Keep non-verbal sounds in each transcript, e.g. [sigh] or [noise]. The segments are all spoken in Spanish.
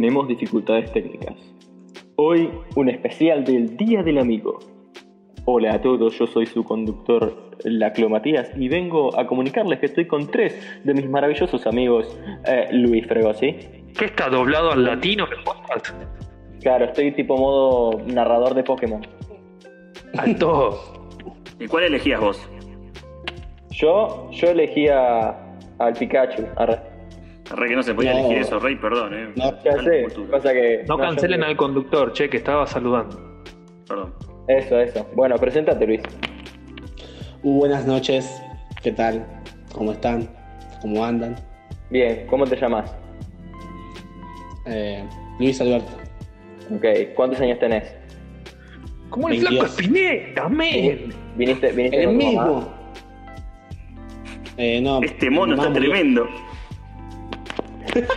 tenemos dificultades técnicas. Hoy un especial del Día del Amigo. Hola a todos, yo soy su conductor Laclo Matías y vengo a comunicarles que estoy con tres de mis maravillosos amigos eh, Luis Fregosi. ¿Qué está doblado al latino el podcast? Claro, estoy tipo modo narrador de Pokémon. Alto. ¿Y cuál elegías vos? Yo, yo elegía al Pikachu. arre. Re que no se podía No. elegir eso, Rey, perdón, eh. No, Ya sé, pasa que... No cancelen al conductor, che, que estaba saludando. Perdón. Eso, eso. Bueno, preséntate Luis. Uh, buenas noches, ¿qué tal? ¿Cómo están? ¿Cómo andan? Bien, ¿cómo te llamas? Eh, Luis Alberto. Ok, ¿cuántos años tenés? Como el 22. flaco Espineta, men. ¿Viniste, viniste El con tu mamá? mismo. Eh, no, Este mono mamá está murió.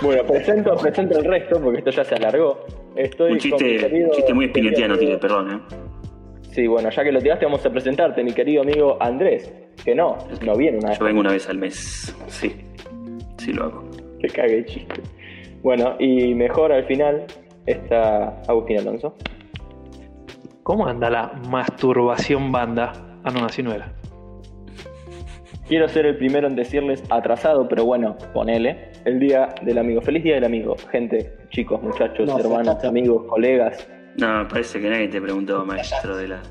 Bueno, presento, presento el resto porque esto ya se alargó. Estoy Un chiste, querido- un chiste muy espinetiano, tiré, perdón, eh. Sí, bueno, ya que lo tiraste, vamos a presentarte, mi querido amigo Andrés. Que no, no viene una vez. Yo vengo una vez al mes. Sí. Sí lo hago. Que cague el chiste. Bueno, y mejor al final está Agustín Alonso. ¿Cómo anda la masturbación banda? Ah, no, así no era. Quiero ser el primero en decirles atrasado, pero bueno, ponele. El día del amigo. Feliz día del amigo. Gente, chicos, muchachos, No, hermanos, amigos, colegas. No, parece que nadie te preguntó, maestro de la.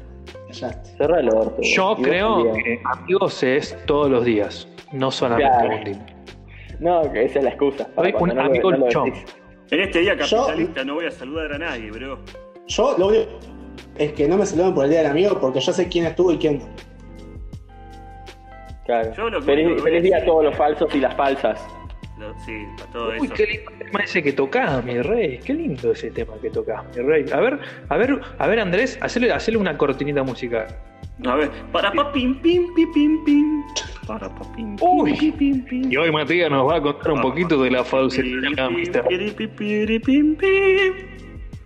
Cerra el orto. Yo creo que amigos es todos los días, no solamente Claro. un día. No, que esa es la excusa. Soy un no lo- amigo no lo decís. En este día capitalista no voy a saludar a nadie, bro. Yo lo único es que no me saluden por el día del amigo porque yo sé quién estuvo y quién no. Claro. Yo lo que feliz a feliz día a todos los falsos y las falsas. Lo- sí, para todo Uy, eso. qué lindo tema ese que tocás, mi rey. Qué lindo ese tema que tocás, mi rey. A ver, a ver, a ver, Andrés, hacele, hacele una cortinita musical. A ver, para pa pim pim pim pim pim. Para pa pim pim Uy. pim pim pim. Y hoy Matías nos va a contar un poquito de la falsedad.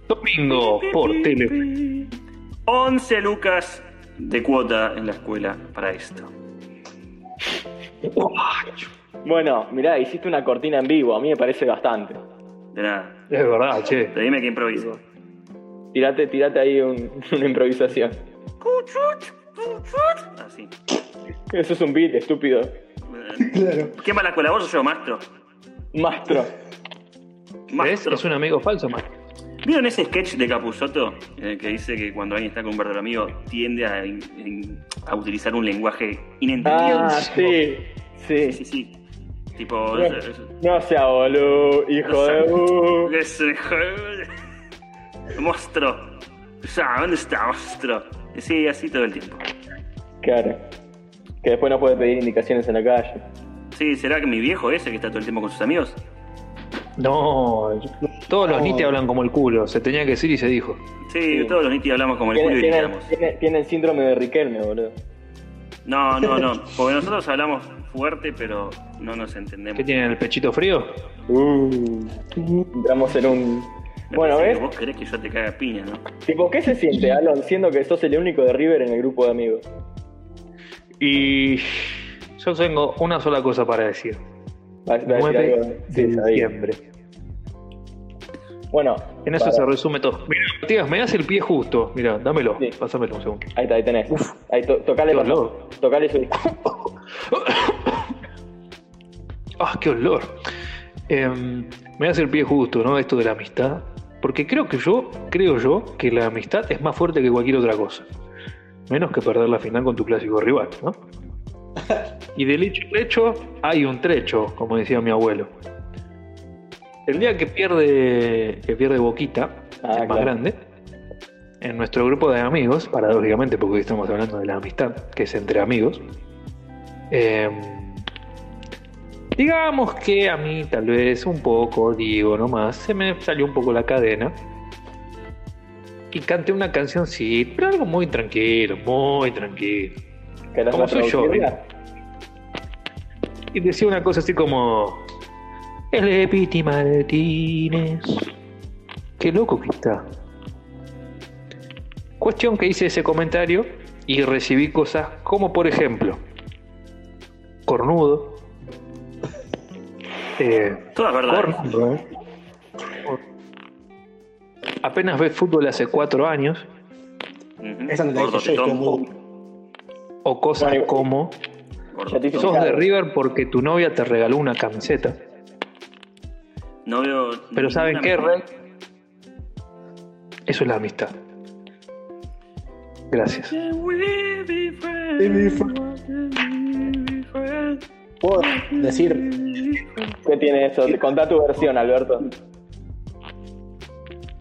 Domingo por Tele. 11 lucas de cuota en la escuela para esto. Bueno, mirá, hiciste una cortina en vivo. A mí me parece bastante. De nada. Es verdad, che. Pero dime que improvisa. Tirate, tirate ahí un- [laughs] una improvisación. Así. Eso es un beat, estúpido. Claro. ¿Qué mala escuela? ¿Vos o yo, maestro? Mastro. ¿Ves? Maestro. Es un amigo falso, man. ¿Vieron ese sketch de Capusotto en el que dice que cuando alguien está con un verdadero amigo tiende a, in- in- a utilizar un lenguaje inentendido? Ah, [laughs] sí. Sí. Sí, sí. Tipo. No, sea boludo, hijo de... uh. es- Monstruo. Ya, ¿dónde está, monstruo? Sí, así todo el tiempo. Claro. Que después no puede pedir indicaciones en la calle. Sí, ¿será que mi viejo ese que está todo el tiempo con sus amigos? No, todos los No. hablan como el culo. Se tenía que decir y se dijo. Sí, Sí. todos los nitis hablamos como el culo Tiene, y tiene- gritamos. tiene- tiene el síndrome de Riquelme, boludo. No, no, no. [laughs] Porque nosotros hablamos fuerte, pero no nos entendemos. ¿Qué tienen el pechito frío? Uh, entramos en un... Me Bueno, ¿ves? que Vos querés que yo te caga piña, ¿no? Tipo, ¿qué se siente, Alon, siendo que sos el único de River en el grupo de amigos? Y yo tengo una sola cosa para decir. Va- va a decir 9 algo. Sí, de diciembre. Bueno, En eso para- se resume todo. Mira, Matías, me das el pie justo. Mira, dámelo. Sí. Pásamelo un segundo. Ahí está, ahí tenés. Ahí, to- tocale. Tocale su... [coughs] Ah, qué olor. Em, me das el pie justo, ¿no? Esto de la amistad. Porque creo que yo, creo yo, que la amistad es más fuerte que cualquier otra cosa. Menos que perder la final con tu clásico rival, ¿no? Y del hecho al hecho hay un trecho, como decía mi abuelo. El día que pierde, que pierde Boquita, Ah, el más claro. grande, en nuestro grupo de amigos, paradójicamente, porque hoy estamos hablando de la amistad, que es entre amigos, em, digamos que a mí tal vez un poco, digo nomás, se me salió un poco la cadena y canté una cancioncita, pero algo muy tranquilo, muy tranquilo. ¿Querés Como soy yo? Y decía una cosa así como... El Epiti Martínez. Qué loco que está. Cuestión que hice ese comentario y recibí cosas como por ejemplo... Cornudo. [laughs] Eh, Todas verdades. cornudo, ¿eh? apenas ves fútbol hace cuatro años, Ujú. Esa no la dije yo, muy... o cosas Bueno, como Gordo sos de River porque tu novia te regaló una camiseta. No veo. Pero ¿saben qué, Rey? Eso es la amistad. Gracias. ¿Puedo decir? ¿Qué tiene eso? Contá tu versión, Alberto.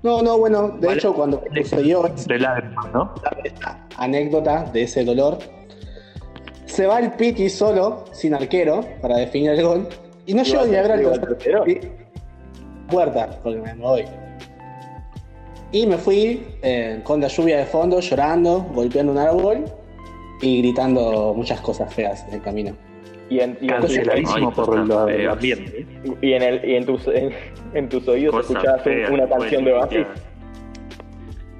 No, no, bueno, de Vale. hecho cuando sucedió De lágrimas, ¿no? esta anécdota de ese dolor, se va el Piti solo, sin arquero, para definir el gol, y no llego ni a ver al Puerta, porque me voy. Y me fui eh, con la lluvia de fondo, llorando, golpeando un árbol y gritando muchas cosas feas en el camino. Y en, y en- Canceladísimo por el y en, el, y en, tus, en, en tus oídos Cosas escuchabas feas, una después canción de Oasis.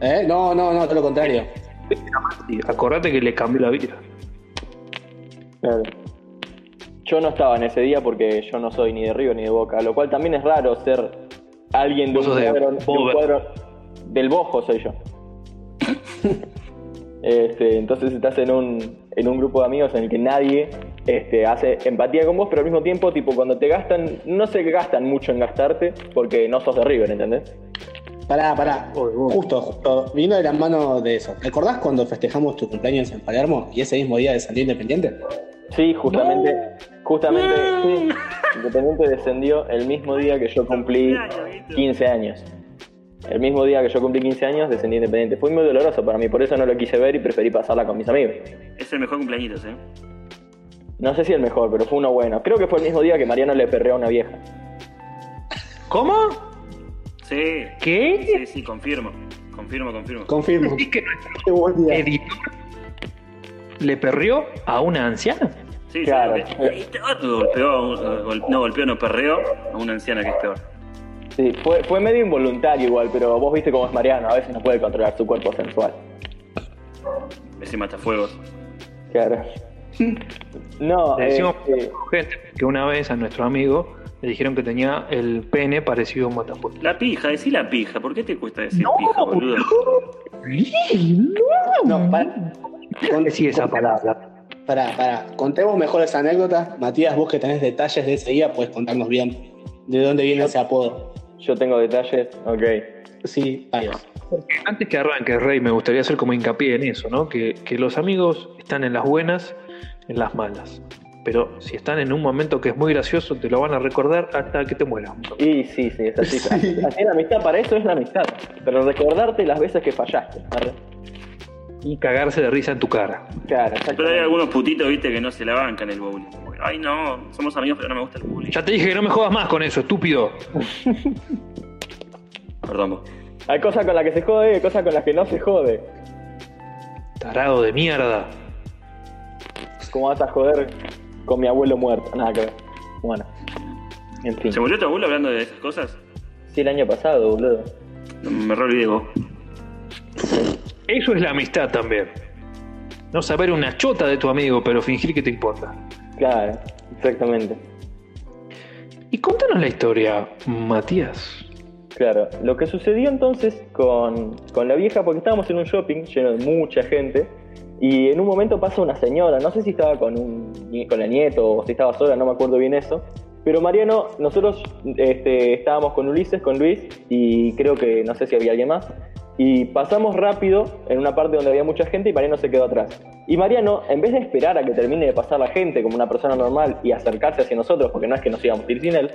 ¿Eh? No, no, no, todo lo contrario. Acordate que le cambió la vida. Claro. Yo no estaba en ese día porque yo no soy ni de River ni de Boca, lo cual también es raro ser alguien de un, de cuadro, de un Bober. cuadro- del Bojo soy yo. [laughs] Este, entonces estás en un, en un grupo de amigos en el que nadie este, hace empatía con vos, pero al mismo tiempo, tipo, cuando te gastan, no se gastan mucho en gastarte porque no sos de River, ¿entendés? Pará, pará. Justo, justo. Vino de la mano de eso. ¿Recordás cuando festejamos tu cumpleaños en Palermo y ese mismo día salió Independiente? Sí, justamente, justamente, sí, Independiente descendió el mismo día que yo cumplí 15 años. El mismo día que yo cumplí 15 años descendí Independiente. Fue muy doloroso para mí, por eso no lo quise ver y preferí pasarla con mis amigos. Es el mejor cumpleañitos, ¿eh? No sé si el mejor, pero fue uno bueno. Creo que fue el mismo día que Mariano le perreó a una vieja. ¿Cómo? Sí. ¿Qué? Sí, sí, confirmo. Confirmo, confirmo. Confirmo. [laughs] ¿Es que nuestro Qué buen día. editor le perrió a una anciana? Sí, sí, Claro. Este vato golpeó, a un- eh, gol- no golpeó, no perreó a una anciana que es peor. Sí, fue, fue medio involuntario igual, pero vos viste cómo es Mariano, a veces no puede controlar su cuerpo sensual. Ese matafuegos. Claro. No, Le decimos este, gente que una vez a nuestro amigo le dijeron que tenía el pene parecido a un matafuegos. La pija, decí la pija. ¿Por qué te cuesta decir pija, boludo? No, pará. Con- Decí esa palabra. Pará, pará. Contemos mejor esa anécdota. Matías, vos que tenés detalles de ese día, puedes contarnos bien de dónde viene ese apodo. yo tengo detalles, ok. Sí, va. Antes que arranque, Rey, me gustaría hacer como hincapié en eso, ¿no? Que, que los amigos están en las buenas, en las malas. Pero si están en un momento que es muy gracioso, te lo van a recordar hasta que te mueras. Y sí, sí, es así. [laughs] Sí. Así la amistad, para eso es la amistad. Pero recordarte las veces que fallaste. ¿arre? Y cagarse de risa en tu cara. Claro, Pero hay algunos putitos, viste, que no se la bancan el bowling. Ay, no, somos amigos, pero no me gusta el bowling. Ya te dije que no me jodas más con eso, estúpido. [laughs] Perdón, vos. Hay cosas con las que se jode y hay cosas con las que no se jode. Tarado de mierda. ¿Cómo vas a joder con mi abuelo muerto? Nada que ver. Bueno, en fin. ¿Se murió tu abuelo hablando de esas cosas? Sí, el año pasado, boludo. Me re olvidé vos. Eso es la amistad también. No saber una chota de tu amigo, pero fingir que te importa. Claro, exactamente. Y contanos la historia, Matías. Claro, lo que sucedió entonces con, con la vieja, porque estábamos en un shopping lleno de mucha gente, y en un momento pasa una señora, no sé si estaba con, un, con el nieto o si estaba sola, no me acuerdo bien eso, pero Mariano, nosotros este, estábamos con Ulises, con Luis, y creo que no sé si había alguien más, y pasamos rápido en una parte donde había mucha gente y Mariano se quedó atrás. Y Mariano, en vez de esperar a que termine de pasar la gente como una persona normal y acercarse hacia nosotros, porque no es que nos íbamos a ir sin él,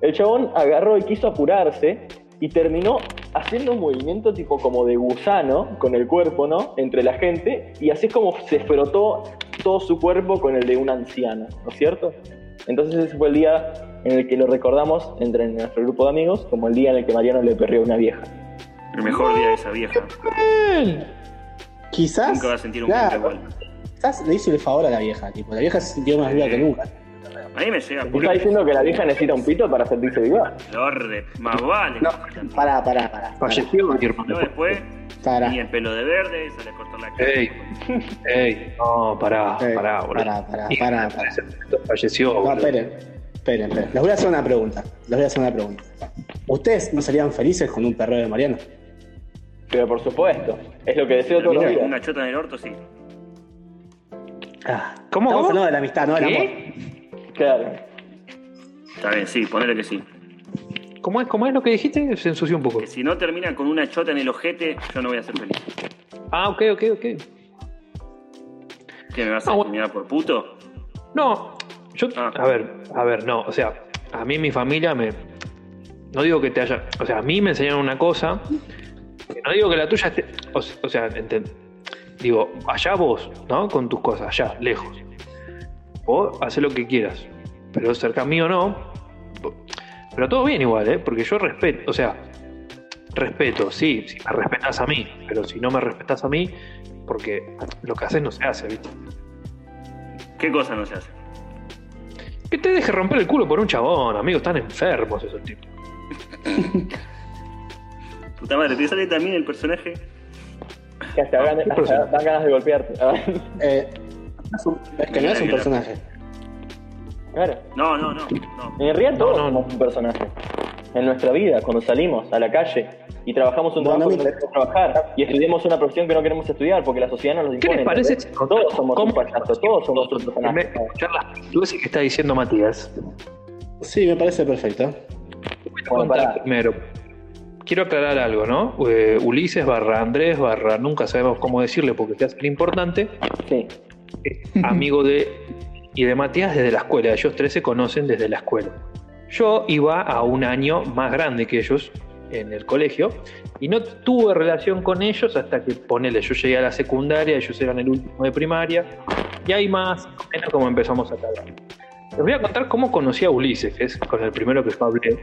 el chabón agarró y quiso apurarse y terminó haciendo un movimiento tipo como de gusano con el cuerpo, ¿no? Entre la gente y así es como se frotó todo su cuerpo con el de un anciano, ¿no es cierto? Entonces ese fue el día en el que lo recordamos entre nuestro grupo de amigos como el día en el que Mariano le perrió a una vieja. El mejor día de esa vieja. Quizás. Nunca va a sentir un claro, igual. Quizás le hizo el favor a la vieja, tipo, la vieja se sintió más viva que nunca. A mí me llega ¿Te puro está diciendo que la vieja necesita un pito para sentirse viva? dolor de... Más vale. No, pará, pará, pará. Falleció. No, después Pará. tenía el pelo de verde, se le cortó la cara. Ey, ey, no, pará, Eh, pará, boludo. pará, pará, Y pará, pará. Falleció, No, boludo. esperen, esperen, esperen. Les voy a hacer una pregunta. Les voy a hacer una pregunta. ¿Ustedes no serían felices con un perreo de Mariano? Pero por supuesto, es lo que deseo todos los días. Una chota en el orto, sí. Ah, ¿Cómo, Estamos cómo? hablando de la amistad, no del amor. Claro. Está bien, sí, ponele que sí. ¿Cómo es, ¿Cómo es lo que dijiste? Se ensució un poco. Que si no termina con una chota en el ojete, yo no voy a ser feliz. Ah, ok, ok, ok. ¿Qué me vas a Ah, terminar por puto? No, yo, Ah. a ver, a ver, no, o sea, a mí mi familia me, no digo que te haya, o sea, a mí me enseñaron una cosa, no digo que la tuya esté, o, sea, enten- digo, allá vos, ¿no? Con tus cosas, allá, lejos. Vos haces lo que quieras, pero cerca mío no. Pero todo bien igual, ¿eh? Porque yo respeto, o sea, respeto, sí, si me respetas a mí, pero si no me respetas a mí, porque lo que haces no se hace, ¿viste? ¿Qué cosa no se hace? Que te deje romper el culo por un chabón, amigos, están enfermos esos tipos. [laughs] Puta madre, ¿te sale también el personaje? Que hasta, dan- ¿Qué hasta personaje? dan ganas de golpearte. Ah, [laughs] Eh, es que no es un personaje. claro. No, no, no. no. En realidad todos No, no, somos un personaje. En nuestra vida, cuando salimos a la calle y trabajamos un Bueno, trabajo que no queremos trabajar y estudiamos una profesión que no queremos estudiar porque la sociedad nos lo ¿Qué impone. les parece? ¿entendés? Todos somos ¿Cómo- un payaso, todos somos un personaje. las pelotudeces que está diciendo Matías, Sí, me parece perfecto. voy a Bueno, primero. Quiero aclarar algo, ¿no? Eh, Ulises barra Andrés barra nunca sabemos cómo decirle porque el importante. Sí. es amigo de y de Matías desde la escuela. Ellos tres se conocen desde la escuela. Yo iba a un año más grande que ellos en el colegio y no tuve relación con ellos hasta que, ponele, yo llegué a la secundaria, ellos eran el último de primaria y ahí más o menos como empezamos a cagar. Les voy a contar cómo conocí a Ulises, que es con el primero que yo hablé.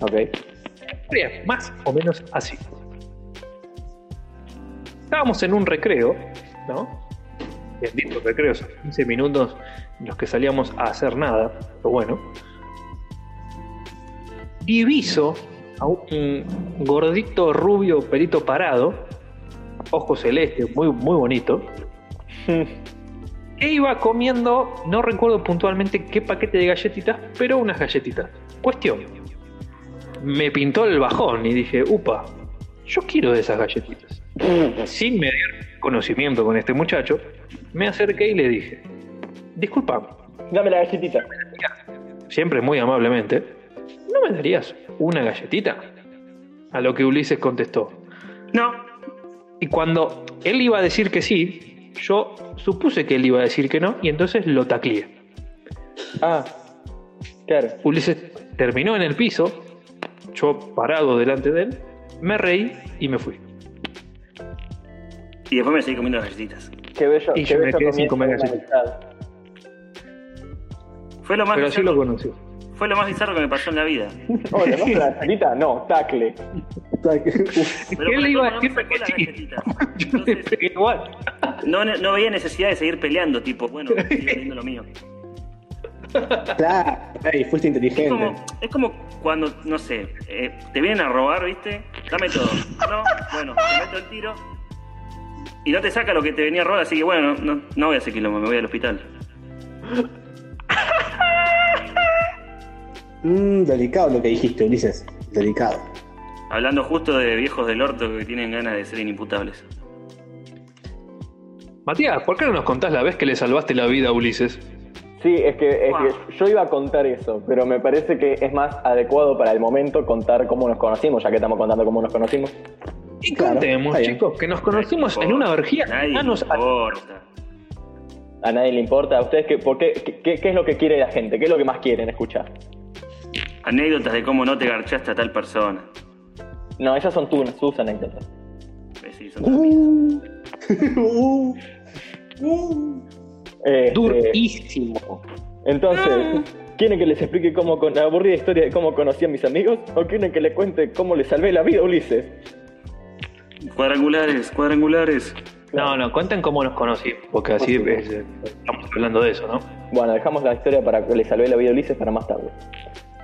Ok. Historia Más o menos así. Estábamos en un recreo, ¿no? Bendito recreo, esos 15 minutos en los que salíamos a hacer nada, pero bueno. Diviso a un gordito rubio pelito parado, ojo celeste, muy, muy bonito, que iba comiendo, no recuerdo puntualmente qué paquete de galletitas, pero unas galletitas. Cuestión, me pintó el bajón y dije, upa, yo quiero de esas galletitas. [laughs] Sin medir conocimiento con este muchacho, me acerqué y le dije, disculpa, Dame la galletita. siempre muy amablemente, ¿no me darías una galletita? A lo que Ulises contestó. No. Y cuando él iba a decir que sí, yo supuse que él iba a decir que no y entonces lo tacleé. Ah, claro. Ulises terminó en el piso, yo parado delante de él, me reí y me fui. Y después me seguí comiendo las galletitas. Qué bello. Y qué yo me quedé sin comer galletitas. Fue lo más Pero así bizarro, lo conocí. fue lo más bizarro que me pasó en la vida. Hola, [laughs] ¿no? La galletita? No, tacle. [laughs] ¿Qué le iba a no decir que sí? [laughs] Yo le pegué igual. no, no veía necesidad de seguir peleando, tipo, bueno, sigo haciendo lo mío. Claro, fuiste Es inteligente. como, es como cuando, no sé, eh, te vienen a robar, ¿viste? Dame todo. No, bueno, te meto el tiro. Y no te saca lo que te venía a robar, así que bueno, no, no voy a hacer quilombo, me voy al hospital. Mm, delicado lo que dijiste, Ulises. Delicado. Hablando justo de viejos del orto que tienen ganas de ser inimputables. Matías, ¿por qué no nos contás la vez que le salvaste la vida a Ulises? Sí, es que, es Wow. que yo iba a contar eso, pero me parece que es más adecuado para el momento contar cómo nos conocimos, ya que estamos contando cómo nos conocimos. Y Claro, contemos, chicos, que nos conocimos en una orgía. Nadie Ah, nos- importa. A nadie le importa. ¿A ustedes qué, por qué, qué, qué- qué es lo que quiere la gente? ¿Qué es lo que más quieren escuchar? Anécdotas de cómo no te garchaste a tal persona. No, esas son tus, tus anécdotas. Eh, sí, son mías. [laughs] Uh, uh. Este, Durísimo. Entonces, ¿quieren que les explique cómo con la aburrida historia de cómo conocí a mis amigos? ¿O quieren que les cuente cómo le salvé la vida a Ulises? Cuadrangulares, cuadrangulares. No, no, cuenten cómo nos conocimos, porque así es, eh, estamos hablando de eso, ¿no? Bueno, dejamos la historia para que le salvé la vida a Ulises para más tarde.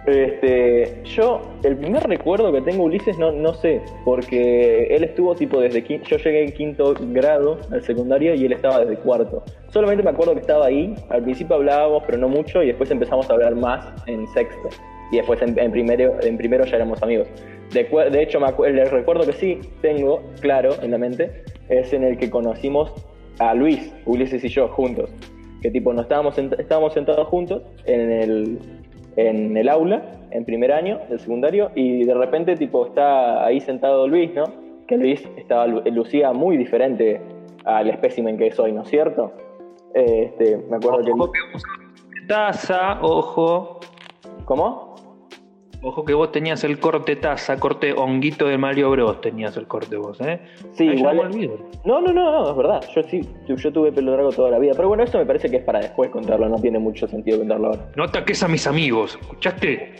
Este, yo, el primer recuerdo que tengo Ulises no, no sé, porque él estuvo tipo desde quinto, yo llegué en quinto grado al secundario y él estaba desde cuarto. Solamente me acuerdo que estaba ahí, al principio hablábamos, pero no mucho, y después empezamos a hablar más en sexto. y después en, primero, en primero ya éramos amigos. De, hecho, me el recuerdo que sí tengo claro en la mente es en el que conocimos a Luis, Ulises y yo juntos. Que tipo, nos estábamos, estábamos sentados juntos en el, en el aula, en primer año del secundario, y de repente tipo está ahí sentado Luis, ¿no? Que Luis estaba, lu- lucía muy diferente al espécimen que soy, ¿no es cierto? Este, me acuerdo que... Ojo que taza, ojo. ¿Cómo? Ojo que vos tenías el corte taza, corte honguito de Mario Bros. Tenías el corte vos, ¿eh? Sí, yo igual- no. No, no, no, es verdad. Yo sí, yo, yo tuve pelo largo toda la vida. Pero bueno, eso me parece que es para después contarlo, no tiene mucho sentido contarlo ahora. No ataques a mis amigos, ¿escuchaste?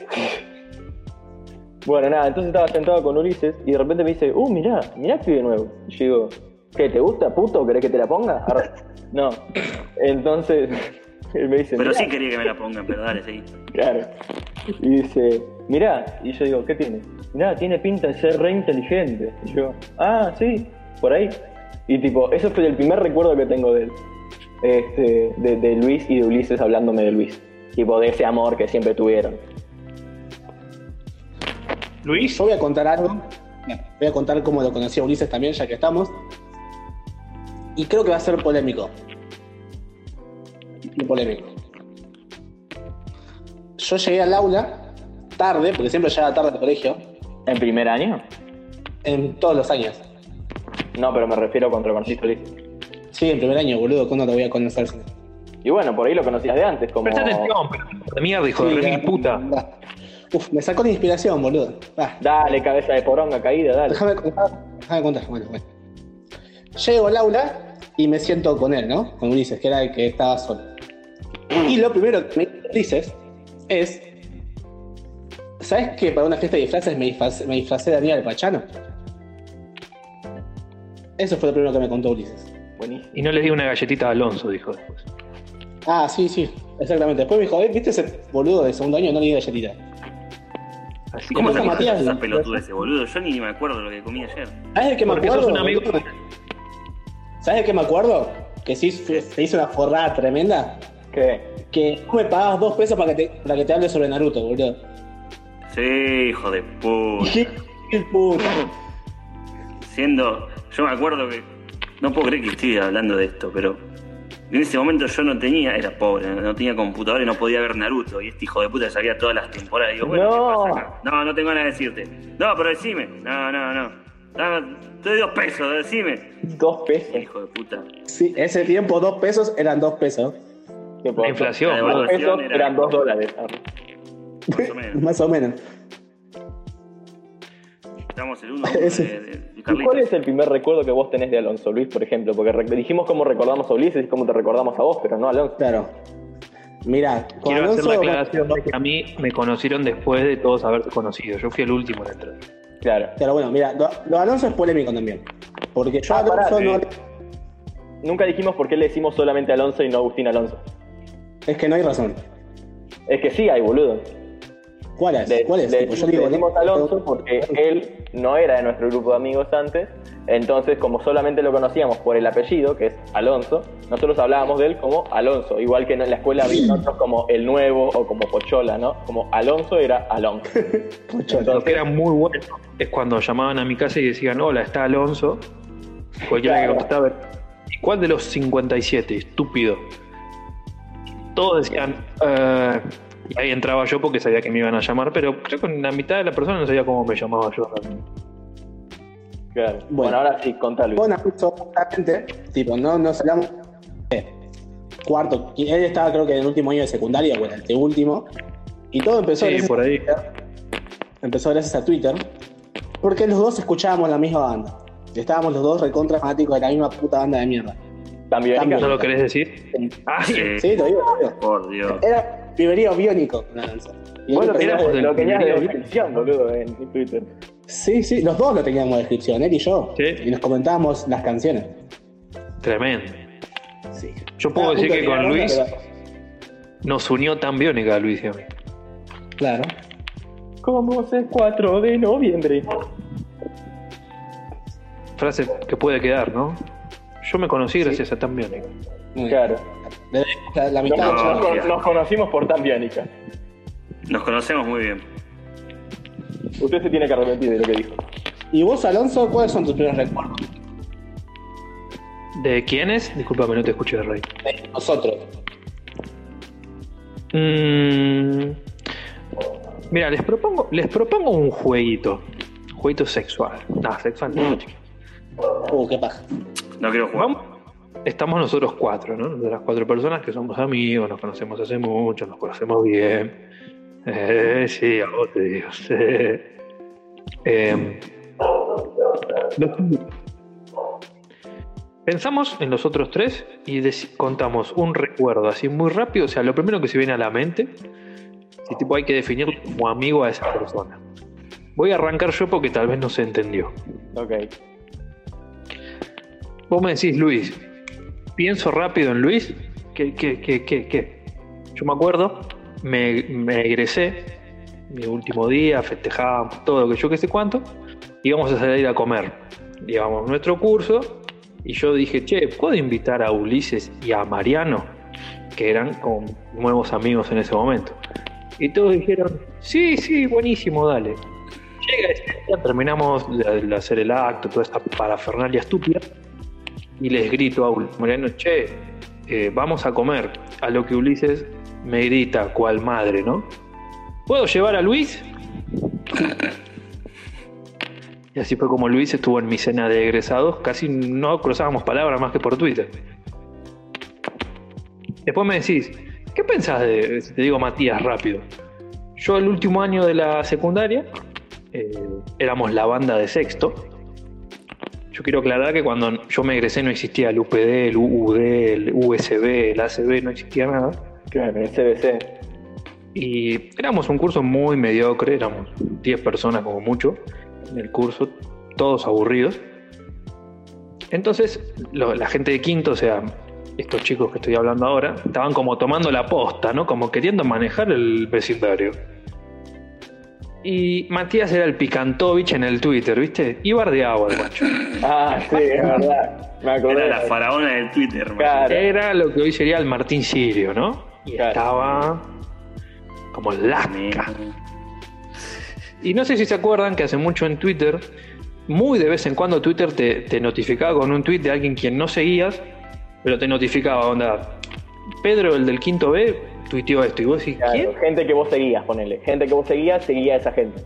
Bueno, nada, entonces estaba sentado con Ulises y de repente me dice, uh, mirá, mirá que de nuevo. Y yo digo, ¿qué, te gusta, puto? ¿Querés que te la ponga? No. Entonces, [laughs] él me dice, Pero "Mirá". sí quería que me la pongan, pero dale, sí. Claro. Y dice, mirá, y yo digo, ¿qué tiene? Mirá, tiene pinta de ser re inteligente. Y yo, ah, sí, por ahí. Y tipo, eso fue el primer recuerdo que tengo de él. Este, de, de Luis y de Ulises hablándome de Luis. Tipo, de ese amor que siempre tuvieron. Luis, Yo voy a contar algo. Voy a contar cómo lo conocí a Ulises también, ya que estamos. Y creo que va a ser polémico. Muy polémico. Yo llegué al aula tarde, porque siempre llegaba tarde al colegio, ¿En primer año? en todos los años. No, pero me refiero contra conociste a Ulises. Sí, en primer año, boludo, ¿cuándo te voy a conocer? Y bueno, por ahí lo conocías de antes, como... presta atención, pero de mierda, hijo de Sí, mil puta. da. Uf, me sacó la inspiración, boludo. Dale, cabeza de poronga caída, dale. déjame contar. Déjame contar. Bueno, bueno. Llego al aula y me siento con él, ¿no? Con Ulises, que era el que estaba solo. Y lo primero que me dice Ulises es. ¿Sabes que para una fiesta de disfraces me disfracé, me disfracé de Daniel Pachano? Eso fue lo primero que me contó Ulises. Buenísimo. Y no les di una galletita a Alonso, dijo después. Ah, sí, sí, exactamente. Después me dijo, "Eh, ¿viste ese boludo de segundo año? No le di galletita. Así ¿Cómo ¿Cómo te está Matías? esa pelotuda ese boludo? Yo ni me acuerdo lo que comí ayer. ¿Sabes de qué me Porque acuerdo? sos un amigo. boludo? ¿Sabes de qué me acuerdo? Que sí se hizo una forrada tremenda. ¿Qué? Que tú me pagabas dos pesos para que te, para que te hable sobre Naruto, boludo. Sí, hijo de puta. ¿Qué, qué puto? Siendo. Yo me acuerdo que. No puedo creer que estoy hablando de esto, pero. En ese momento yo no tenía, era pobre, no tenía computadora y no podía ver Naruto. Y este hijo de puta sabía todas las temporadas. Digo, bueno, No. ¿qué pasa acá? No, no tengo ganas de decirte. No, pero decime. No, no, no. Dame- te doy dos pesos, decime. Dos pesos. Hijo de puta. Sí, ese tiempo dos pesos eran dos pesos. ¿Qué La inflación, La. Dos pesos eran dos dólares. Más o [laughs] menos. Más o menos. Estamos el [laughs] uno de, de- de ¿Y cuál es el primer recuerdo que vos tenés de Alonso, Luis, por ejemplo? Porque dijimos cómo recordamos a Ulises y cómo te recordamos a vos, pero no a Alonso. Claro. Mira, Quiero hacer la aclaración de que a mí me conocieron después de todos haberse conocido. Yo fui el último en entrar. Claro. Pero bueno, mira, lo, Alonso es polémico también. Porque yo Ah, pará, Alonso no. eh. Nunca dijimos por qué le decimos solamente Alonso y no Agustín Alonso. Es que no hay razón. Es que sí hay, boludo. ¿Cuál es? Le, ¿Cuál es? le- Tipo, yo le digo, decimos no- Alonso porque él no era de nuestro grupo de amigos antes. Entonces, como solamente lo conocíamos por el apellido, que es Alonso, nosotros hablábamos de él como Alonso. Igual que en la escuela había otros como el nuevo o como Pochola, ¿no? Como Alonso era Alonso. [laughs] Pochola. Lo que era muy bueno es cuando llamaban a mi casa y decían, hola, está Alonso. Cualquiera Claro. que contestaba, ¿y cuál de los 57? Estúpido. Todos decían, "Eh", y ahí entraba yo porque sabía que me iban a llamar, pero creo que la mitad de la persona no sabía cómo me llamaba yo. realmente. Claro. Bueno, Bueno. ahora sí, contalo. Con Alonso, justamente, tipo, no nos hablamos. eh, Cuarto, él estaba creo que en el último año de secundaria, bueno, el último. Y todo empezó Sí, por a ahí. Twitter. Empezó gracias a Twitter. Porque los dos escuchábamos la misma banda. Estábamos los dos recontra fanáticos de la misma puta banda de mierda. También. ¿No lo querés decir? Ah, Sí, Sí, lo digo, lo digo. por Dios. Era piberío biónico. Y él Bueno, empezó- éramos del lo tenías de descripción, boludo, en Twitter. Sí, sí, los dos lo teníamos en descripción, él y yo. Sí. Y nos comentábamos las canciones. Tremendo. Sí. Yo puedo Ah, decir que con de Luis pero- nos unió tan biónica a Luis y a mí. Claro. Como es 4 de noviembre. Frase que puede quedar, ¿no? Yo me conocí gracias a tan biónica. Muy La, la mitad Nos, hostia. nos conocimos por tan biónica. Nos conocemos muy bien. Usted se tiene que arrepentir de lo que dijo. ¿Y vos, Alonso, cuáles son tus primeros recuerdos ¿De quiénes? Disculpame, no te escuché, Rey. de nosotros? Mm, mira, les propongo, les propongo un jueguito. Un jueguito sexual. No, sexual no, chicos. Uh, qué paja. No quiero jugar. Vamos. Estamos nosotros cuatro, ¿no? De las cuatro personas que somos amigos, nos conocemos hace mucho, nos conocemos bien. Eh, sí, a vos te digo. sí. Eh, lo- pensamos en los otros tres y contamos un recuerdo así muy rápido. O sea, lo primero que se viene a la mente, si tipo hay que definirlo como amigo a esa persona. Voy a arrancar yo porque tal vez no se entendió. Ok. Vos me decís, Luis, pienso rápido en Luis. ¿Qué, qué, qué, qué, qué? Yo me acuerdo, me, me egresé, mi último día, festejábamos todo, que yo qué sé cuánto, íbamos a salir a comer. Llevamos nuestro curso y yo dije, che, ¿puedo invitar a Ulises y a Mariano? Que eran como nuevos amigos en ese momento. Y todos dijeron, sí, sí, buenísimo, dale. Llega ese día, terminamos de hacer el acto, toda esta parafernalia estúpida y les grito a Ul- Mariano, che, eh, vamos a comer. A lo que Ulises me grita, cual madre, ¿no? ¿Puedo llevar a Luis? [laughs] Y así fue como Luis estuvo en mi cena de egresados. Casi no cruzábamos palabras más que por Twitter. Después me decís, ¿qué pensás de, te digo Matías rápido? Yo el último año de la secundaria eh, éramos la banda de sexto. Yo quiero aclarar que cuando yo me egresé no existía el UPD, el UUD, el USB, el ACB, no existía nada. Claro, el CBC. Y éramos un curso muy mediocre, éramos 10 personas como mucho en el curso, todos aburridos. Entonces, lo- la gente de quinto, o sea, estos chicos que estoy hablando ahora, estaban como tomando la posta, ¿no? Como queriendo manejar el vecindario. Y Matías era el Picantovich en el Twitter, ¿viste? Y bardeaba al guacho. [laughs] Ah, sí, es verdad. Me acordé. Era la faraona del Twitter. Claro. Era lo que hoy sería el Martín Sirio, ¿no? Y Claro. estaba como lasca. Y no sé si se acuerdan que hace mucho en Twitter, muy de vez en cuando Twitter te, te notificaba con un tweet de alguien quien no seguías, pero te notificaba, onda, Pedro, el del quinto B, tuiteó esto. Y vos decís, Claro, ¿quién? gente que vos seguías, ponele. Gente que vos seguías, seguía a esa gente.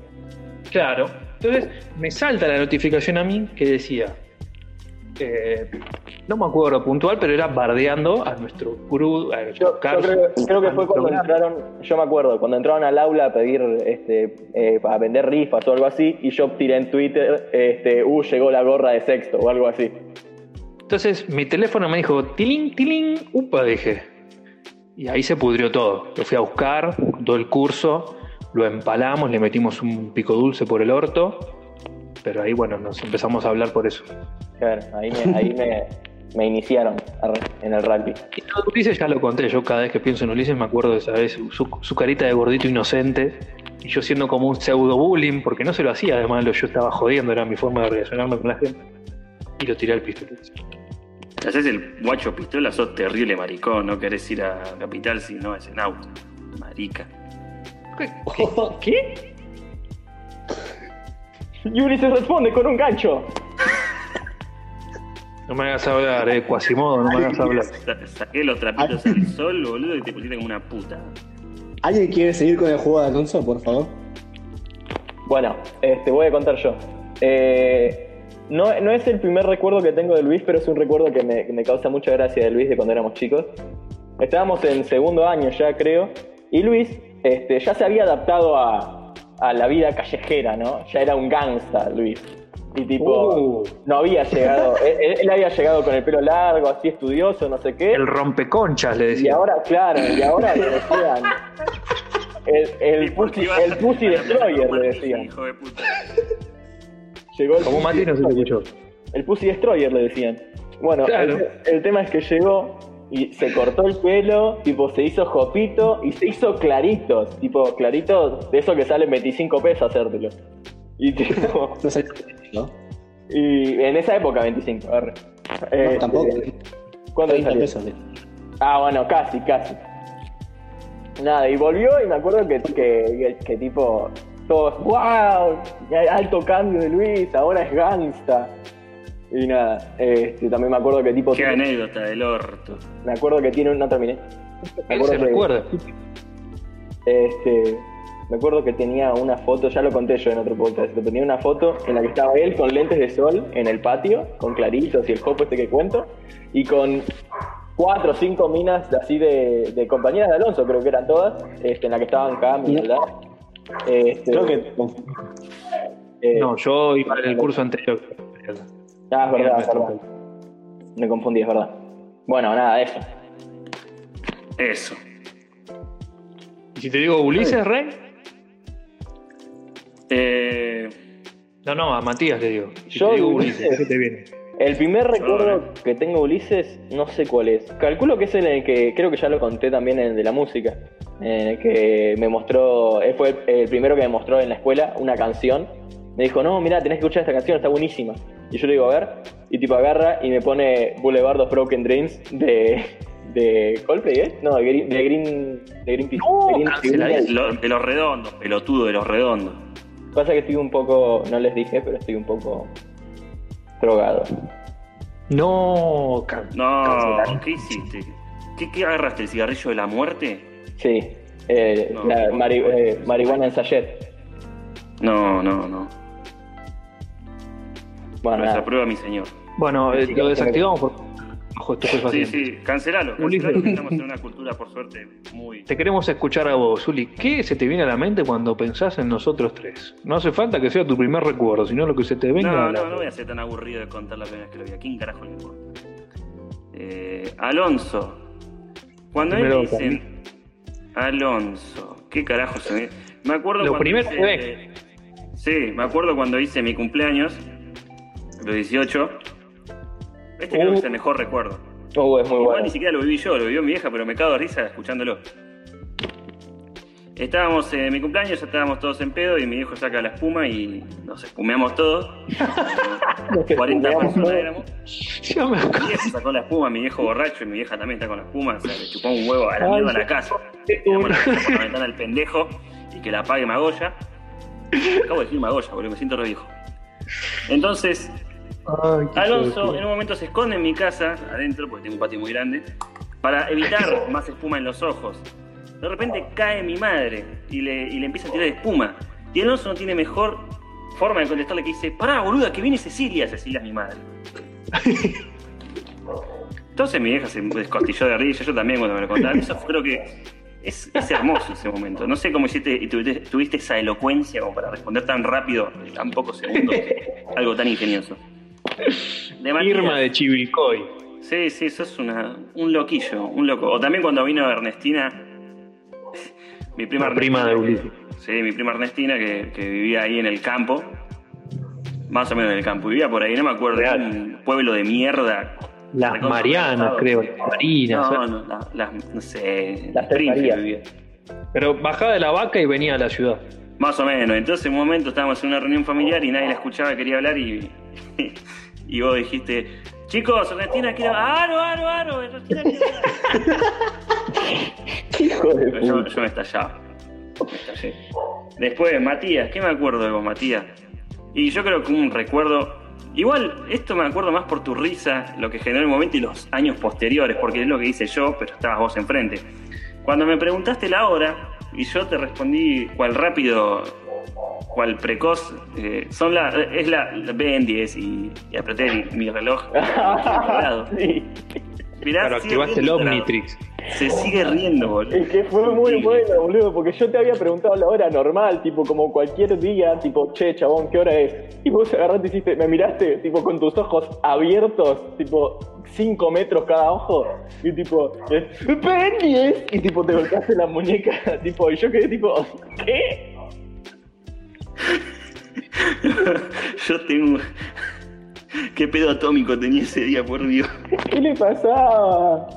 Claro. Entonces me salta la notificación a mí que decía, eh, no me acuerdo puntual, pero era bardeando a nuestro crew, a nuestro Yo, creo, creo que a fue cuando gran- entraron, yo me acuerdo, cuando entraron al aula a pedir, este, eh, para vender rifas o algo así, y yo tiré en Twitter, este, uh, llegó la gorra de sexto o algo así. Entonces mi teléfono me dijo, tilín, tilín, upa, dije. Y ahí se pudrió todo. Lo fui a buscar, todo el curso, lo empalamos, le metimos un pico dulce por el orto. Pero ahí, bueno, nos empezamos a hablar por eso. Claro, ahí me, ahí me, me iniciaron en el rugby. Y lo de Ulises ya lo conté. Yo cada vez que pienso en Ulises me acuerdo de esa vez su, su carita de gordito inocente. Y yo siendo como un pseudo bullying, porque no se lo hacía, además yo estaba jodiendo, era mi forma de relacionarme con la gente. Y lo tiré al pistolero. Si haces el guacho pistola, sos terrible maricón. No querés ir a Capital si no es en auto. Marica. ¿Qué? [laughs] ¿Qué? [laughs] Y Ulises responde con un gancho. No me hagas hablar, eh, Quasimodo, no me hagas hablar. Sa- Saqué los trapitos al sol, boludo, y te pusiste como una puta. ¿Alguien quiere seguir con el juego de Alonso, por favor? Bueno, este, voy a contar yo. Eh, no, no es el primer recuerdo que tengo de Luis, pero es un recuerdo que me, que me causa mucha gracia de Luis de cuando éramos chicos. Estábamos en segundo año ya, creo, y Luis este, ya se había adaptado a, a la vida callejera, ¿no? Ya era un gangsta, Luis. Y tipo, Uh. no había llegado, [laughs] él, él había llegado con el pelo largo, así estudioso, no sé qué. El rompeconchas, le Y decía. ahora, claro, y ahora le decían. [laughs] El, el, pussy, el Pussy Destroyer le decían. Hijo de puta. Llegó el Como Pussy Mati no se escuchó. El Pussy Destroyer le decían. Bueno, Claro. el, el tema es que llegó y se cortó el pelo, tipo se hizo jopito y se hizo claritos, tipo claritos de eso que salen 25 pesos hacértelo. Y tipo, [laughs] No ¿no? y en esa época 25, arre. Eh, tampoco. ¿Cuánto 30 salió? pesos. Ah, bueno, casi, casi. Nada, y volvió y me acuerdo que, que, que- que tipo, todos, wow, alto cambio de Luis, ahora es gangsta. Y nada, este, también me acuerdo que tipo, Qué tiene- anécdota del orto. me acuerdo que tiene, un- no terminé. Me Él se acuerdo que- recuerda. Este, me acuerdo que tenía una foto, ya lo conté yo en otro podcast, pero tenía una foto en la que estaba él con lentes de sol en el patio, con claritos y el copo este que cuento, y con cuatro o cinco minas de- así de, de compañeras de Alonso, creo que eran todas, este, en la que estaban Cami, ¿verdad? Este, Creo que. eh, No, yo iba en el curso anterior. ah, es verdad, es nuestro verdad. Me confundí, es verdad. Bueno, nada, eso. Eso. ¿Y si te digo Ulises, Rey? Eh, No, no, a Matías le digo. Si Yo, te digo Ulises. Ulises, ¿qué te viene? El primer recuerdo que tengo de Ulises, no sé cuál es. Calculo que es el en el que, creo que ya lo conté también en el de la música, en el que me mostró, él fue el primero que me mostró en la escuela una canción. Me dijo, no, mira, tenés que escuchar esta canción, está buenísima. Y yo le digo, a ver, y tipo agarra y me pone Boulevard of Broken Dreams de, de Coldplay, ¿eh? No, de Green, de Green, de Greenpeace. No, de Green- de canceladísimo. Green- lo- de los redondos, pelotudo de los redondos. Pasa que estoy un poco, no les dije, pero estoy un poco drogado. No, can- No. ¿qué hiciste? ¿Qué, qué agarraste? ¿El cigarrillo de la muerte? Sí, eh, No, la no, mari- no, eh, marihuana en sachet. No, no, no. Bueno, Lo nada. desaprueba mi señor. Bueno, eh, Sí, lo desactivamos por bajo Sí, sí, cancelalo. Cancelalo, que Estamos en una cultura, por suerte, muy. Te queremos escuchar a vos, Uli. ¿Qué se te viene a la mente cuando pensás en nosotros tres? No hace falta que sea tu primer recuerdo, sino lo que se te venga a No, la no, no voy a ser tan aburrido de contar la primera vez que lo vi. ¿A quién carajo le importa? Eh, Alonso. Cuando él dicen Alonso, ¿qué carajo se me.? Me acuerdo Lo cuando primero hice-. Sí, me acuerdo cuando hice mi cumpleaños, los 18. Este creo que es el mejor recuerdo. Uh, es muy Igual bueno. ni siquiera lo viví yo, lo vivió mi vieja, pero me cago de risa escuchándolo. Estábamos en mi cumpleaños, ya estábamos todos en pedo y mi viejo saca la espuma y nos espumeamos todos. [laughs] 40 espumeamos personas éramos. Ya me Mi acuerdo. viejo sacó la espuma, mi viejo borracho y mi vieja también está con la espuma. O sea, le chupó un huevo a la mierda a la casa. Damos la, duro. por la ventana al pendejo y que la pague Magoya. Acabo de decir Magoya, boludo, me siento re viejo. Entonces, Ay, Alonso en un momento se esconde en mi casa, adentro, porque tengo un patio muy grande, para evitar [laughs] más espuma en los ojos. De repente cae mi madre y le, y le empieza a tirar espuma. Y Alonso no tiene mejor forma de contestarle que dice, pará, boluda, que viene Cecilia. Cecilia es mi madre. [laughs] Entonces mi vieja se descostilló de risa, yo también cuando me lo contaron. Eso creo que es, es hermoso ese momento. No sé cómo hiciste y tuviste, tuviste esa elocuencia como para responder tan rápido en tan pocos segundos [laughs] algo tan ingenioso. De Matías. Irma de Chivilcoy. Sí, sí, sos una, un loquillo, un loco. O también cuando vino Ernestina, mi prima La prima de Ernestina, Ulises. que- Sí, mi prima Ernestina que, que vivía ahí en el campo, más o menos en el campo, vivía por ahí, no me acuerdo, Real. un pueblo de mierda. Las Marianas, creo. Las Marinas. No, no, la- las, no sé, Las vivía. Pero bajaba de la vaca y venía a la ciudad. Más o menos. Entonces, en un momento estábamos en una reunión familiar y nadie la escuchaba, quería hablar y, [laughs] y vos dijiste, chicos, Ernestina quiere... ¡Aro, aro, aro! Ernestina quiere hablar". Hijo de Pero yo, puta. yo me estallaba. Me estallé. Después, Matías, ¿qué me acuerdo de vos, Matías? Y yo creo que un recuerdo. Igual, esto me acuerdo más por tu risa, lo que generó el momento y los años posteriores, porque es lo que hice yo, pero estabas vos enfrente. Cuando me preguntaste la hora, y yo te respondí cuál rápido, cuál precoz, eh, son la, es la, la BN10 y, y apreté el- mi reloj. [laughs] Mirá, Sí. Claro, sigue activaste el. Omnitrix. Se sigue riendo, boludo. Es que fue muy bueno, boludo, porque yo te había preguntado la hora normal, tipo como cualquier día, tipo, che, chabón, ¿qué hora es? Y vos agarraste y hiciste, me miraste, tipo, con tus ojos abiertos, tipo, 5 metros cada ojo, y tipo, ¡Pendies! Y tipo, te golpeaste la muñeca, [laughs] tipo, y yo quedé tipo, ¿qué? [laughs] Yo tengo. Qué pedo atómico tenía ese día, por Dios. ¿Qué le pasaba?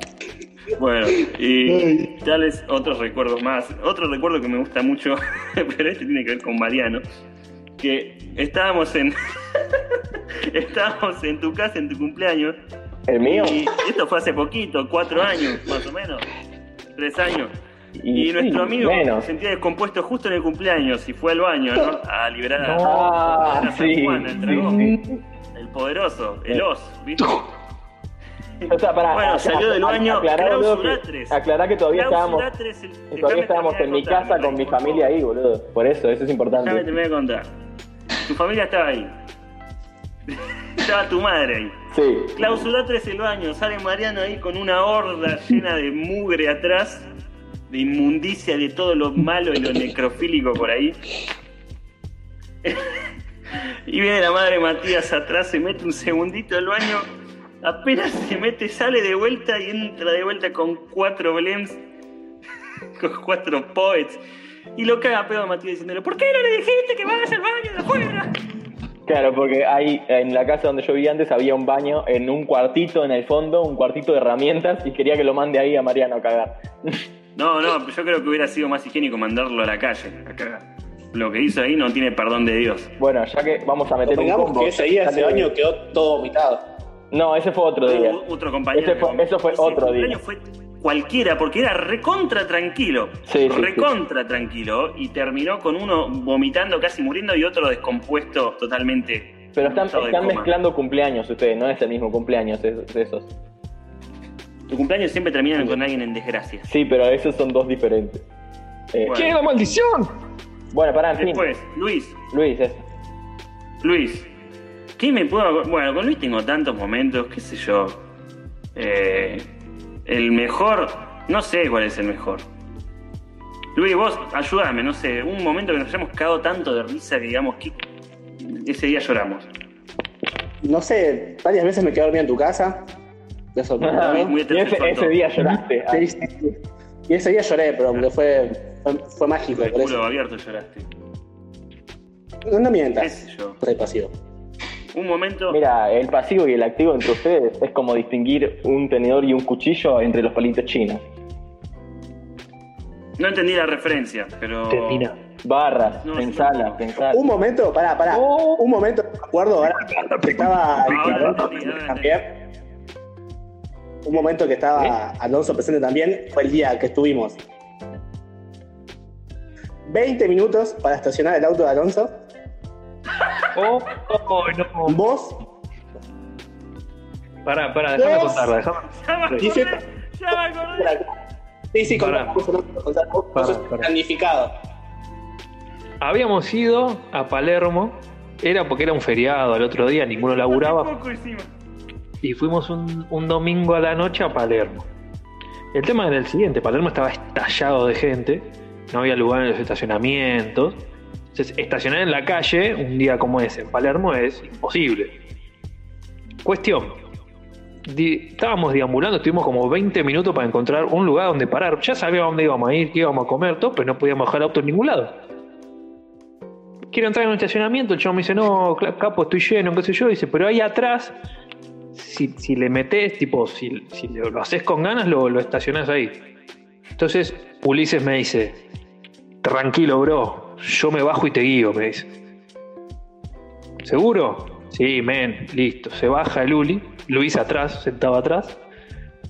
Bueno, y tales otros recuerdos más. Otro recuerdo que me gusta mucho, [laughs] pero este tiene que ver con Mariano. Que estábamos en. [laughs] estábamos en tu casa en tu cumpleaños. ¿El mío? Y esto fue hace poquito, cuatro años, más o menos. Tres años. Y, nuestro amigo se sentía descompuesto justo en el cumpleaños y fue al baño, ¿no? A liberar a, [laughs] Ah, a San sí, Juan, el dragón, sí. el poderoso, el os, ¿viste? [laughs] O sea, pará, Bueno, salió del baño aclará, boludo, que- 3. aclará que todavía estábamos, Clausura 3, el- todavía estábamos en mi casa con mi familia ahí, boludo. Por eso, eso es importante. Déjame terminar de contar. Tu familia estaba ahí. [laughs] estaba tu madre ahí. Sí. Clausura 3 el baño, sale Mariano ahí con una horda llena de mugre atrás, de inmundicia, de todo lo malo y lo necrofílico por ahí. y viene la madre Matías atrás, se mete un segundito al baño, apenas se mete, sale de vuelta y entra de vuelta con cuatro blends, [laughs] con cuatro poets. Y lo caga pedo a Matías diciéndole, ¿por qué no le dijiste que vayas al baño de afuera? Claro, porque ahí en la casa donde yo vivía antes había un baño en un cuartito en el fondo, un cuartito de herramientas y quería que lo mande ahí a Mariano a cagar. [laughs] No, no, yo creo que hubiera sido más higiénico mandarlo a la calle. Lo que hizo ahí no tiene perdón de Dios. Bueno, ya que vamos a meter un Digamos combo. que ese día, ese baño quedó todo vomitado. No, ese fue otro día. Hubo otro compañero. Ese fue- que- eso fue ese otro cumpleaños día. fue cualquiera, porque era recontra tranquilo. Sí, sí, recontra tranquilo. Y terminó con uno vomitando, casi muriendo, y otro descompuesto totalmente. Pero están, mezclando cumpleaños ustedes, no es el mismo cumpleaños de esos. Tu cumpleaños siempre terminan con alguien en desgracia. Sí, pero esos son dos diferentes. Eh, Bueno. ¿Qué la maldición? bueno, pará, en fin. Después, Luis, Luis, es- Luis, ¿qué me puedo.? Bueno, con Luis tengo tantos momentos, qué sé yo. Eh, el mejor. No sé cuál es el mejor. Luis, vos ayúdame, no sé. Un momento que nos hayamos cagado tanto de risa que digamos que. Ese día lloramos. No sé, varias veces me quedé dormido en tu casa. De eso me Ah, muy- ese, ese día lloraste. Ah, Sí, sí, sí. Y ese día lloré, pero porque fue, fue, fue mágico. El Por culo eso. abierto lloraste. No, no ¿Qué mientas. Soy pasivo. Un momento. Mira, el pasivo y el activo entre ustedes es como distinguir un tenedor y un cuchillo entre los palitos chinos. No entendí la referencia, pero. Termina. Barras, No, pensala, pensala. Un momento, pará, pará. Oh. Un momento, me acuerdo ahora [laughs] estaba Ahora Un momento que estaba Alonso presente también fue el día que estuvimos. 20 minutos para estacionar el auto de Alonso. Oh, oh, no. Vos, Pará, pará, déjame contarla. Déjame... Ya me acordé, Dice- ya me acordé. sí, sí, pará. planificado. Habíamos ido a Palermo, era porque era un feriado al otro día, ninguno laburaba, Poco encima. Y fuimos un, domingo a la noche a Palermo. El tema era el siguiente, Palermo estaba estallado de gente, no había lugar en los estacionamientos, entonces estacionar en la calle un día como ese en Palermo es imposible. Cuestión, estábamos deambulando, estuvimos como 20 minutos para encontrar un lugar donde parar, ya sabíamos dónde íbamos a ir, qué íbamos a comer, todo, pero no podíamos dejar el auto en ningún lado quiero entrar en un estacionamiento, el chavo me dice, no, capo, estoy lleno, qué sé yo, dice, pero ahí atrás, si, le metes, tipo, si, si lo, lo haces con ganas, lo, lo estacionás ahí. Entonces, Ulises me dice, tranquilo, bro, yo me bajo y te guío, me dice. ¿Seguro? Sí, men, listo. Se baja el Uli, Luis atrás, sentado atrás,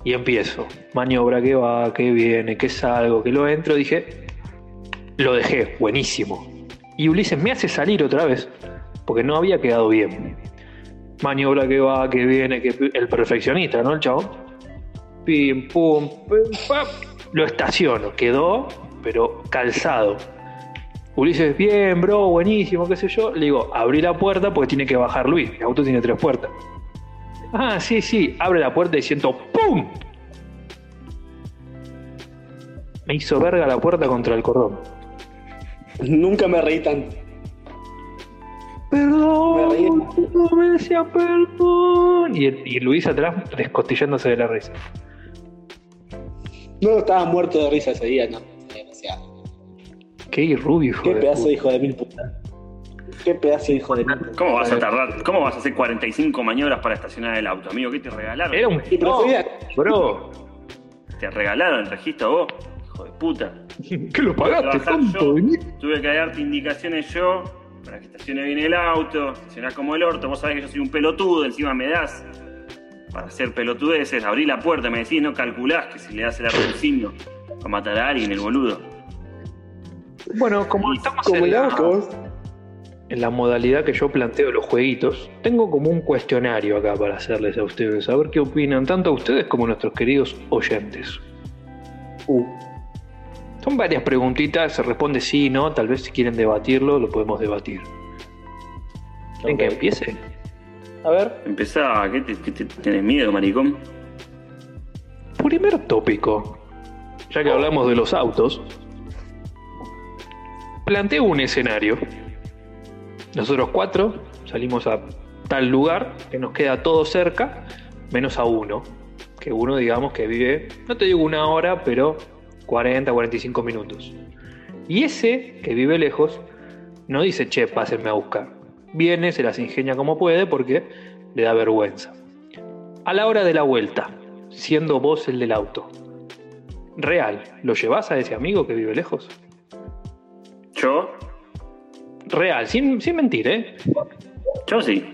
y empiezo. Maniobra que va, que viene, que salgo, que lo entro, dije, lo dejé, buenísimo. Y Ulises me hace salir otra vez, porque no había quedado bien. Maniobra que va, que viene, que el perfeccionista, ¿no? El chavo. Pim, pum, pim, pam. Lo estaciono, quedó, pero calzado. Ulises, bien, bro, buenísimo, qué sé yo. Le digo, abrí la puerta porque tiene que bajar Luis. El auto tiene tres puertas. Ah, sí, sí. Abre la puerta y siento ¡pum! Me hizo verga la puerta contra el cordón. Nunca me reí tanto. Perdón, no me decía perdón. Y, y Luis atrás descostillándose de la risa. No, estaba muerto de risa ese día, no. Demasiado. Qué rubio, hijo Qué de pedazo puta. de hijo de mil puta. Qué pedazo de hijo de mil puta. ¿Cómo vas a tardar? ¿Cómo vas a hacer 45 maniobras para estacionar el auto, amigo? ¿Qué te regalaron? Era un prefería, bro. ¿Te regalaron el registro vos? Hijo de puta. [laughs] ¿Qué lo pagaste, yo, Vení. Tuve que darte indicaciones yo para que estacione bien el auto, estacionás como el orto. Vos sabés que yo soy un pelotudo, encima me das para hacer pelotudeces. Abrí la puerta, me decís, no calculás que si le das el signo a matar a alguien, el boludo. Bueno, como estamos en la, en la modalidad que yo planteo los jueguitos, tengo como un cuestionario acá para hacerles a ustedes, a ver qué opinan, tanto a ustedes como a nuestros queridos oyentes. Uh, Son varias preguntitas, se responde sí, no, tal vez si quieren debatirlo, lo podemos debatir. ¿En que empiece? A ver, Empezá, ¿qué te, qué te- tenés miedo, maricón? Primer tópico. Ya que hablamos de los autos, planteo un escenario. Nosotros cuatro salimos a tal lugar que nos queda todo cerca, menos a uno. Que uno, digamos, que vive, no te digo una hora, pero 40, 45 minutos. Y ese que vive lejos no dice, che, pásenme a buscar. Viene, se las ingenia como puede porque le da vergüenza. A la hora de la vuelta, siendo vos el del auto. Real, ¿lo llevas a ese amigo que vive lejos? ¿Yo? Real, sin, sin mentir, ¿eh? Yo sí.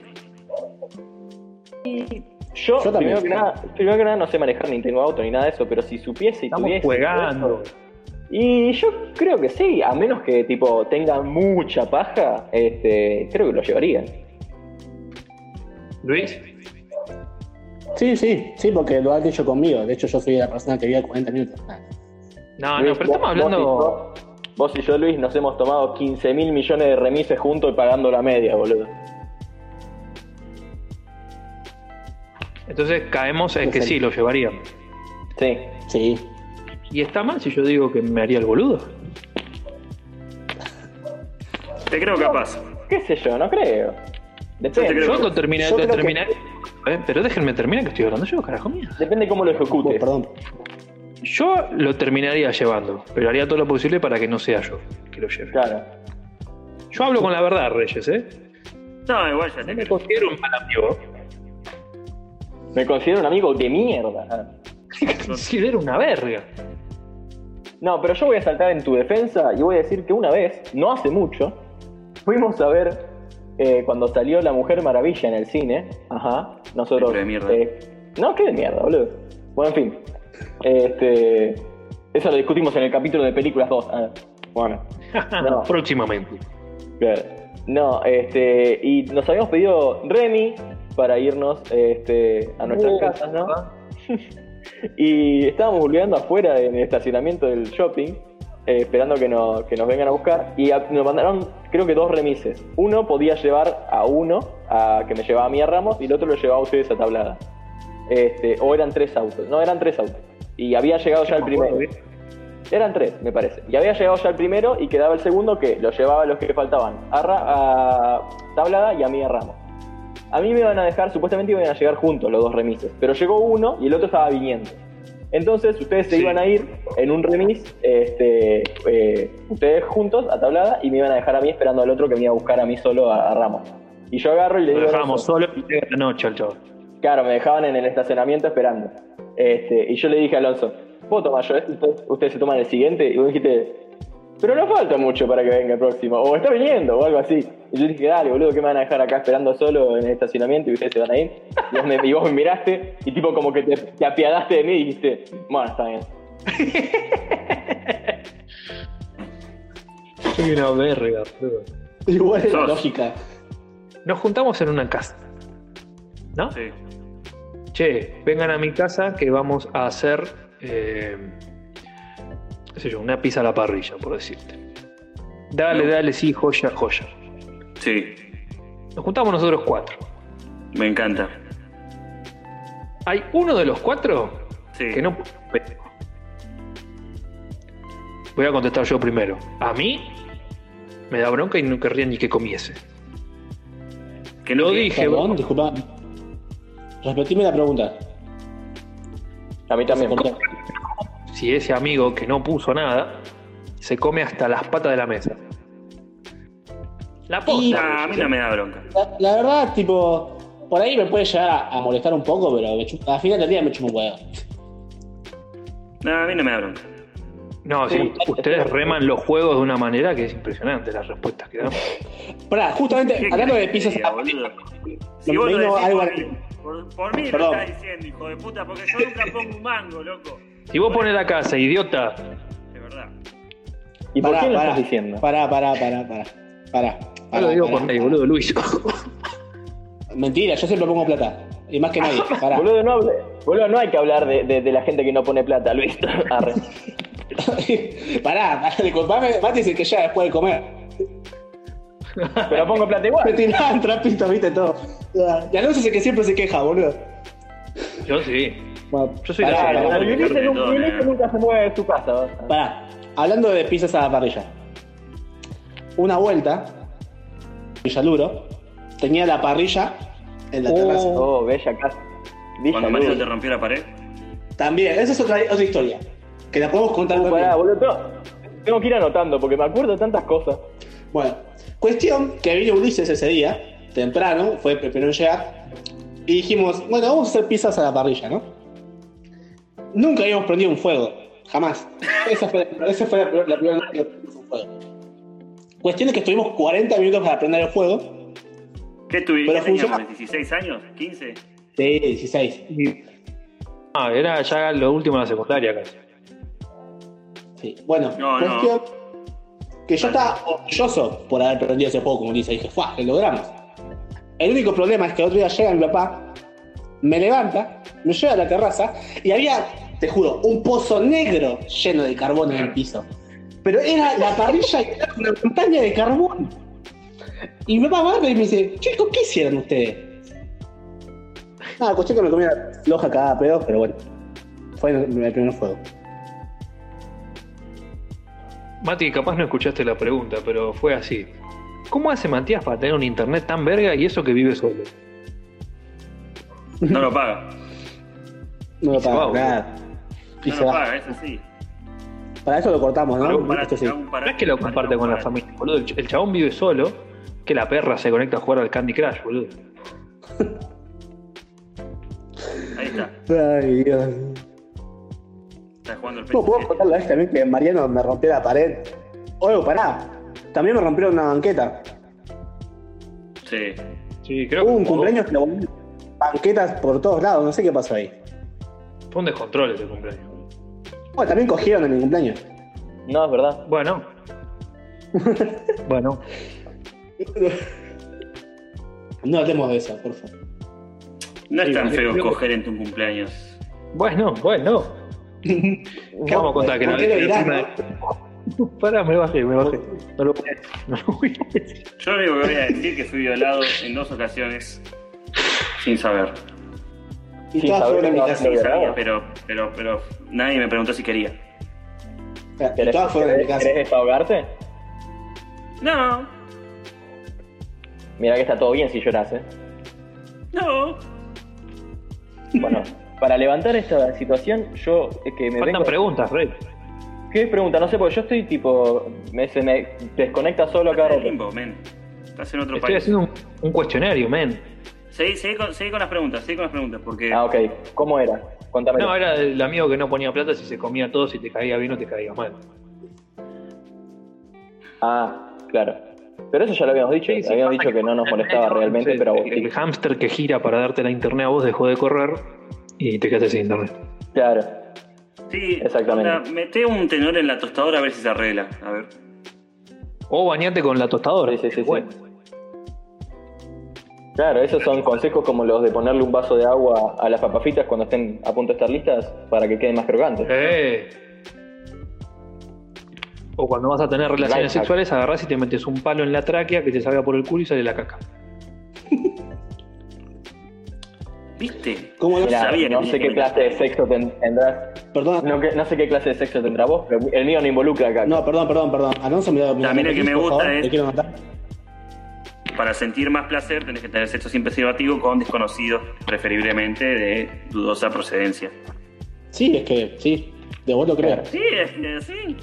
Yo, Yo también. primero, que nada, primero que nada no sé manejar ni tengo auto ni nada de eso, pero si supiese y Estamos tuviese. jugando. eso- Y yo creo que sí, a menos que tipo tenga mucha paja, este, creo que lo llevaría. Luis, sí, sí, sí, porque lo has dicho conmigo. De hecho, yo soy la persona que vive 40 minutos. No, no, Luis, pero estamos hablando. Vos y, yo, vos y yo, Luis, nos hemos tomado 15 mil millones de remises juntos y pagando la media, boludo. Entonces caemos en que sí, lo llevarían. Sí. Sí. ¿Y está mal si yo digo que me haría el boludo? Te creo capaz. ¿Qué sé yo? No creo. Depende. Yo te Yo creo lo, terminé, yo lo creo que- terminaría. ¿eh? Pero déjenme terminar que estoy hablando yo, carajo mío. Depende cómo lo ejecutes. perdón. Yo lo terminaría llevando, pero haría todo lo posible para que no sea yo que lo lleve. Claro. Yo hablo con la verdad, Reyes, ¿eh? No, igual ya No te me creo. considero un mal amigo. Me considero un amigo de mierda. Me considero una verga. No, pero yo voy a saltar en tu defensa y voy a decir que una vez, no hace mucho, fuimos a ver eh, cuando salió La Mujer Maravilla en el cine. Ajá. Nosotros. De mierda. eh, no, qué de mierda, boludo. Bueno, en fin. Este. Eso lo discutimos en el capítulo de películas 2. Ah, bueno. [laughs] No. Próximamente. Claro. No, este, y nos habíamos pedido Remy para irnos este, a nuestras casas, ¿no? [laughs] y estábamos volviendo afuera en el estacionamiento del shopping, eh, esperando que, nos- que nos vengan a buscar, y a- nos mandaron, creo que dos remises. Uno podía llevar a uno, a, que me llevaba a mí a Ramos, y el otro lo llevaba a ustedes a Tablada. Este, o eran tres autos, no, eran tres autos. Y había llegado ya el primero. Eran tres, me parece. Y había llegado ya el primero y quedaba el segundo que lo llevaba a los que faltaban. A, Ra- a Tablada y a mí a Ramos. A mí me iban a dejar, supuestamente iban a llegar juntos los dos remises. Pero llegó uno y el otro estaba viniendo. Entonces ustedes se Sí. iban a ir en un remis, este, eh, ustedes juntos a Tablada y me iban a dejar a mí esperando al otro que me iba a buscar a mí solo a, a Ramos. Y yo agarro y le digo... Alonso- solo y llega la noche al chaval. Claro, me dejaban en el estacionamiento esperando. Este, y yo le dije a Alonso, ¿puedo tomar yo este? Ustedes, ustedes se toman el siguiente. Y vos dijiste, pero no falta mucho para que venga el próximo. O está viniendo, o algo así. Y yo dije, dale, boludo, ¿qué me van a dejar acá esperando solo en el estacionamiento y ustedes se van a ir? Y vos me, y vos me miraste y tipo como que te, te apiadaste de mí y dijiste, bueno, está bien. [laughs] Soy una verga, boludo. Igual es la lógica. Nos juntamos en una casa. ¿No? Sí. Che, vengan a mi casa que vamos a hacer, eh, qué sé yo, una pizza a la parrilla, por decirte. Dale, No. dale, sí, joya, joya. Sí. Nos juntamos nosotros cuatro. Me encanta. Hay uno de los cuatro Sí. que no... Voy a contestar yo primero. A mí me da bronca y no querría ni que comiese. Que no dije, Perdón, disculpa. Repetime la pregunta. A mí también. Si ese amigo que no puso nada se come hasta las patas de la mesa. La posta. A mí no me da bronca. La, la verdad, tipo, por ahí me puede llegar a, a molestar un poco, pero me al final del día me chupo un huevo. No, a mí no me da bronca. No, Sí. sí, ustedes reman los juegos de una manera que es impresionante las respuestas que dan. Pará, justamente, ¿Qué hablando de boludo? Si vos lo decís algo por por, por mí Perdón. lo estás diciendo, hijo de puta, porque yo nunca pongo un mango, loco. Si vos pones la casa, idiota. Es verdad. ¿Y por Pará, qué lo pará, estás diciendo? Pará, pará, pará, pará. Pará. No pará, lo digo pará. por nadie, boludo, Luis. Mentira, yo siempre pongo plata. Y más que nadie. Pará. [laughs] Boludo, no, hable- boludo, no hay que hablar de, de- de la gente que no pone plata, Luis. [laughs] Arre. [laughs] pará, pará, disculpame. Mati dice que ya después de comer. Pero pongo plata Me igual. tiraban trapitos, viste todo. Y Alonso es el que siempre se queja, boludo. Yo sí. Bueno, Yo soy pará, la El Ulises de nunca- se mueve de su casa. Pará, hablando de pizzas a la parrilla. Una vuelta, Villaluro, tenía la parrilla en la terraza. Oh, bella casa. Villa Cuando Marito Luz. te rompió la pared. También, esa es otra, otra historia. Que la podemos contar también. pará, boludo, tengo- tengo que ir anotando porque me acuerdo de tantas cosas. Bueno, cuestión que vino Ulises ese día, temprano, fue el primero en llegar, y dijimos, bueno, vamos a hacer pizzas a la parrilla, ¿no? Nunca habíamos prendido un fuego, jamás. Esa fue, esa fue la, la primera vez que prendimos un fuego. Cuestión es que estuvimos 40 minutos para prender el fuego. ¿Qué tuviste? Pero ¿Qué teníamos? funciona. ¿16 años? ¿15? Sí, 16. Ah, era ya lo último de la secundaria casi. Sí. Bueno, No, no. cuestión que yo estaba orgulloso por haber prendido ese fuego, como dice. Dije, ¡fuah! Lo logramos. El único problema es que el otro día llega mi papá, me levanta, me lleva a la terraza y había, te juro, un pozo negro lleno de carbón en el piso. Pero era la parrilla y [laughs] era una montaña de carbón. Y papá va y me dice, chicos, ¿qué hicieron ustedes? Nada, cuestión que me comía floja cada pedo, pero bueno. Fue el el primer fuego. Mati, capaz no escuchaste la pregunta, pero fue así. ¿Cómo hace Matías para tener un internet tan verga y eso que vive solo? No lo paga. No lo paga nada. Y No se lo va. paga, es así. Para eso lo cortamos, ¿no? un parate, Esto sí. hago un parate, No es que lo comparte con la familia, boludo. El ch- El chabón vive solo, que la perra se conecta a jugar al Candy Crush, boludo. Ahí está. Ay, Dios. Está jugando el ¿Cómo puedo PS7. contarle a este también que Mariano me rompió la pared? Oye, pará. También me rompieron una banqueta. Sí. Sí, creo Hubo un cumpleaños que le volvieron banquetas por todos lados. No sé qué pasó ahí. fue un descontrol ese cumpleaños. Bueno, también cogieron en mi cumpleaños. No, es verdad. Bueno. [laughs] bueno. No hablemos de eso, por favor. No es tan feo que- coger en tu cumpleaños. Bueno, bueno. [laughs] Vamos a contar que ¿Por la qué lo dirás, no. Pará, me bajé, me bajé. No lo [laughs] no lo voy a decir. Yo lo único que voy a decir es que fui violado en dos ocasiones sin saber. Y todas saber en mi no casa. Sabía, pero, pero, pero nadie me preguntó si quería. Y ¿Querés, fueron en mi casa. querés desahogarte? No, Mira que está todo bien si lloras, ¿eh? no. Bueno, para levantar esta situación, yo es que me Faltan vengo... preguntas, Rey. ¿Qué pregunta? No sé, porque yo estoy tipo... Me, se me desconecta solo cada Estás en limbo, men. Estás en otro Estoy país. haciendo un, un cuestionario, men. Seguí, seguí con, seguí con las preguntas, seguí con las preguntas, porque Ah, ok. ¿Cómo era? Contame. No, era el amigo que no ponía plata si se comía todo, si te caía bien o te caía mal. Ah, claro. Pero eso ya lo habíamos dicho. Sí, sí, habíamos dicho que no nos molestaba el- realmente, el- pero el, hámster que gira para darte la internet a vos dejó de correr y te quedaste sin internet. Claro. sí, Exactamente. onda, mete un tenor en la tostadora a ver si se arregla. A ver. O bañate con la tostadora. Sí, sí, sí, Bueno. sí. Claro, esos son consejos como los de ponerle un vaso de agua a las papafitas cuando estén a punto de estar listas para que queden más crocantes. Eh. O cuando vas a tener relaciones sexuales, agarrás y te metes un palo en la tráquea que te salga por el culo y sale la caca. ¿Viste? ¿Cómo no? Mira, sabía que no sé qué clase de sexo ten- tendrás. Perdón. No, que- no sé qué clase de sexo tendrá vos, pero el mío no involucra acá. No, perdón, perdón, perdón. Alonso, mira, mira, También el que me gusta favor, es- Te quiero matar. Para sentir más placer tenés que tener sexo sin preservativo con desconocidos, preferiblemente de dudosa procedencia. Sí, es que, sí. De vos lo creo. Sí, es que sí.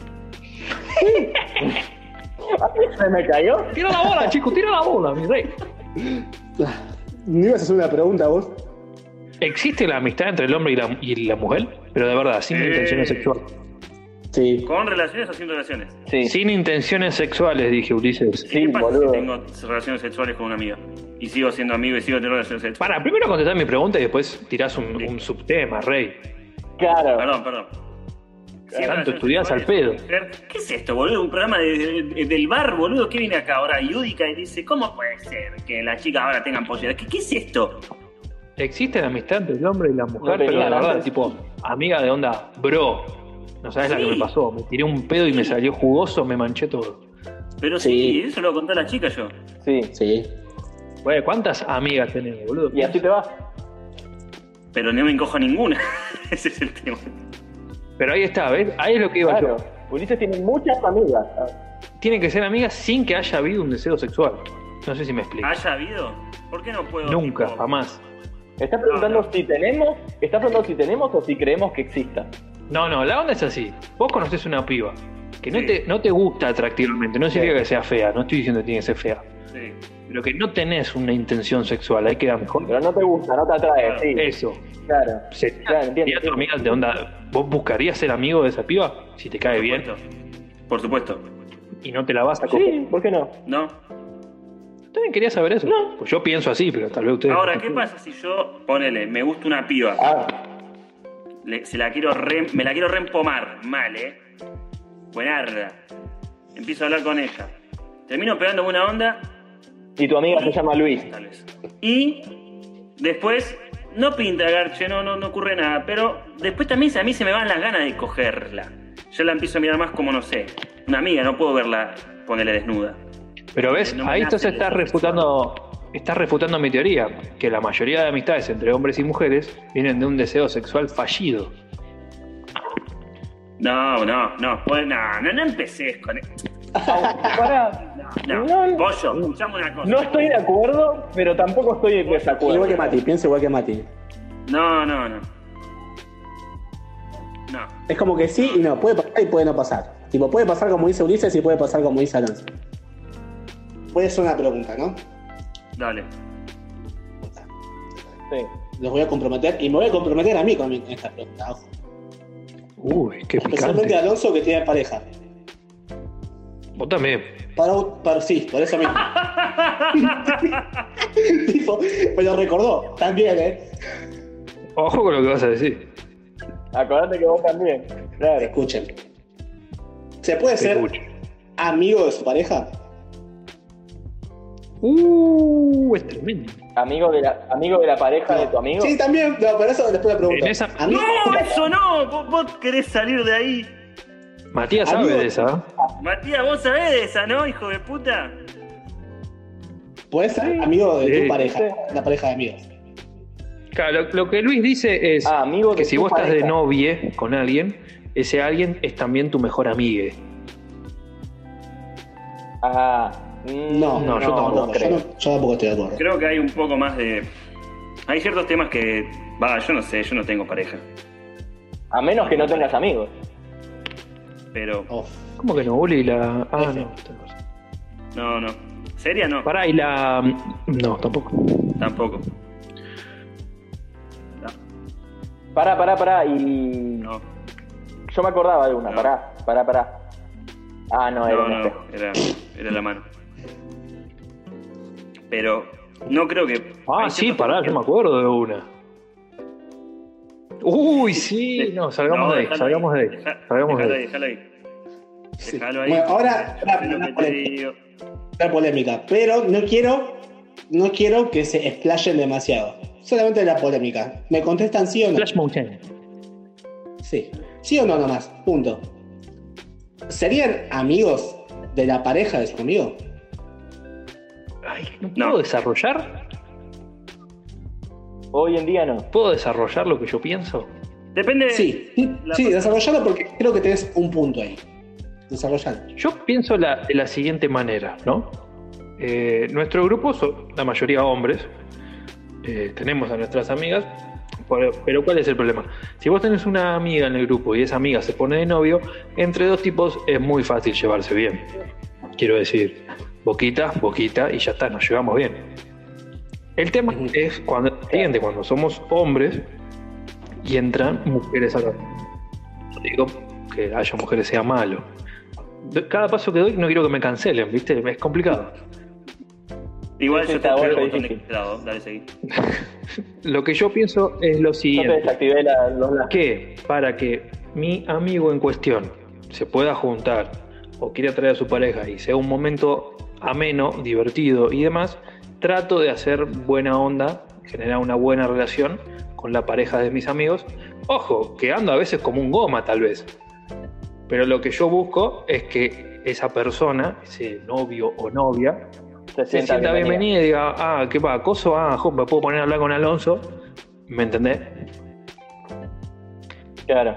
[laughs] ¿Se me cayó? ¡Tira la bola, chico! ¡Tira la bola, mi rey! ¿No ibas a hacer una pregunta vos? ¿Existe la amistad entre el hombre y la, y la mujer? Pero de verdad, sin Eh. intenciones sexuales. Sí. ¿Con relaciones o sin relaciones? Sí. Sin intenciones sexuales, dije Ulises. ¿Y Sí, ¿Qué pasa boludo. si tengo relaciones sexuales con una amiga? Y sigo siendo amigo y sigo teniendo relaciones sexuales. Para, primero contestar mi pregunta y después tirás un, un subtema, rey. Claro. Perdón, perdón. siempre Tanto estudiás al pedo. ¿Qué es esto, boludo? Un programa de- de- del bar, boludo. ¿Qué viene acá ahora? Yudica y dice, ¿cómo puede ser que las chicas ahora tengan posibilidad? ¿Qué, qué es esto? Existe la amistad entre el hombre y la mujer, No pero la verdad, antes. tipo, amiga de onda, bro. No sabes la que me pasó. Me tiré un pedo y me salió jugoso, me manché todo. Pero sí, Sí. eso lo contó la chica yo. Sí. Sí. Güey, ¿cuántas amigas tenés, boludo? Y así te vas. Pero no me encojo ninguna. [laughs] Ese es el tema. Pero ahí está, ¿ves? Ahí es lo que iba Claro. yo. Ulises tiene muchas amigas. Tienen que ser amigas sin que haya habido un deseo sexual. No sé si me explico. ¿Haya habido? ¿Por qué no puedo? Nunca, tipo, jamás. Está preguntando No, no. si tenemos, está preguntando si tenemos o si creemos que exista. No, no, la onda es así. Vos conocés una piba que no, Sí. te, no te gusta atractivamente, no significa que sea fea, no estoy diciendo que tiene que ser fea, Sí. pero que no tenés una intención sexual, ahí queda mejor. Pero no te gusta, no te atrae, Claro. sí. Eso. Claro. Sería, Claro, entiendo, tu amiga de onda. ¿Vos buscarías ser amigo de esa piba? Si te cae Por bien. Por supuesto. y no te la vas a coger. Sí, ¿por qué no? ¿No? También quería saber eso. Pues yo pienso así, pero tal vez ustedes. Ahora, ¿qué pasa si yo, ponele, me gusta una piba? Ah, Le- se la quiero re- me la quiero reempomar, mal, ¿eh? Buenarda. Empiezo a hablar con ella. Termino pegando una onda, y tu amiga se llama Luis. tal vez. Y después, no pinta Garche, no, no, no ocurre nada, pero después también a mí se me van las ganas de cogerla. Yo la empiezo a mirar más como, no sé, una amiga, no puedo verla ponerle desnuda. Pero ves, No ahí entonces estás refutando, estás refutando mi teoría, que la mayoría de amistades entre hombres y mujeres vienen de un deseo sexual fallido. No, no, no, pues, no, no, no empeces con... [laughs] Pará. No, No, no. Pollo, escuchame una cosa. No estoy de acuerdo, pero tampoco estoy en desacuerdo. Igual que Mati, piensa igual que Mati. No, no, no. No. Es como que sí y no, puede pasar y puede no pasar. Tipo, puede pasar como dice Ulises y puede pasar como dice Alonso. Puede ser una pregunta, ¿no? Dale. Sí. Los voy a comprometer y me voy a comprometer a mí con mi- con esta pregunta, ojo. Uy, qué Especialmente a picante. Alonso que tiene pareja. Vos también. Para, para- sí, por eso mismo. [laughs] tipo, me lo recordó. También, ¿eh? Ojo con lo que vas a decir. Acordate que vos también. Claro. Escuchen. ¿Se puede Te ser escucho. amigo de su pareja? Uh, es tremendo. Amigo de la, amigo de la pareja de tu amigo. Sí, también. No, pero eso después la pregunta. Esa- ¡No, eso no! ¿Vos, vos querés salir de ahí. Matías sabe Amigo- de esa. ¿eh? Matías, vos sabés de esa, ¿no, hijo de puta? Puede ser amigo de Sí, tu pareja, sí. la pareja de amigos. Claro, lo, lo que Luis dice es Ah, amigo que si vos estás de novie con alguien, ese alguien es también tu mejor amigue. Ah, No, No, yo no, tampoco no, creo. yo, no- yo tampoco estoy de acuerdo. Creo que hay un poco más de. Hay ciertos temas que. Va, yo no sé, yo no tengo pareja. A menos que no tengas amigos. Pero. Oh, ¿Cómo que no, Uli? La... Ah, F. no. No, no. ¿Seria no? Pará, y la... No, tampoco. Tampoco. No, Pará, pará, pará. Y. no. Yo me acordaba de una. No. Pará, pará, pará. Ah, no, era No, espejo. era, era la mano. Pero no creo que. Ah, sí, pará, yo me acuerdo de una. Uy, sí, no, salgamos No, de ahí, salgamos de ahí, Deja- salgamos déjalo de ahí, ahí. déjalo ahí. Bueno, ahora una, polémica, polémica, pero no quiero, no quiero que se explayen demasiado. Solamente la polémica. ¿Me contestan sí o no? Flash Mountain. Sí. ¿Sí o no nomás? Punto. ¿Serían amigos de la pareja de su amigo? Ay, ¿no No. puedo desarrollar? Hoy en día no. ¿Puedo desarrollar lo que yo pienso? Depende. Sí. La Sí, desarrollalo porque creo que tenés un punto ahí. Desarrollalo. Yo pienso la- de la siguiente manera, ¿no? Eh, nuestro grupo son la mayoría hombres. Eh, tenemos a nuestras amigas, pero ¿cuál es el problema? Si vos tenés una amiga en el grupo y esa amiga se pone de novio, entre dos tipos es muy fácil llevarse bien. Quiero decir, boquita, boquita y ya está, nos llevamos bien. El tema es cuando, siguiente, cuando somos hombres y entran mujeres a la... No digo que haya mujeres sea malo. Cada paso que doy no quiero que me cancelen, ¿viste? Es complicado. Igual Sí, yo te el botón de difícil. lado. Dale, seguí. [laughs] Lo que yo pienso es lo Yo te siguiente. desactivé la- los lazos. que para que mi amigo en cuestión se pueda juntar o quiere traer a su pareja y sea un momento ameno, divertido y demás, trato de hacer buena onda, generar una buena relación con la pareja de mis amigos. Ojo, que ando a veces como un goma tal vez. Pero lo que yo busco es que esa persona, ese novio o novia, Se se sienta bienvenida y diga, ah, ¿qué pasa? ¿Coso? Ah, jo, me puedo poner a hablar con Alonso. ¿Me entendés? Claro.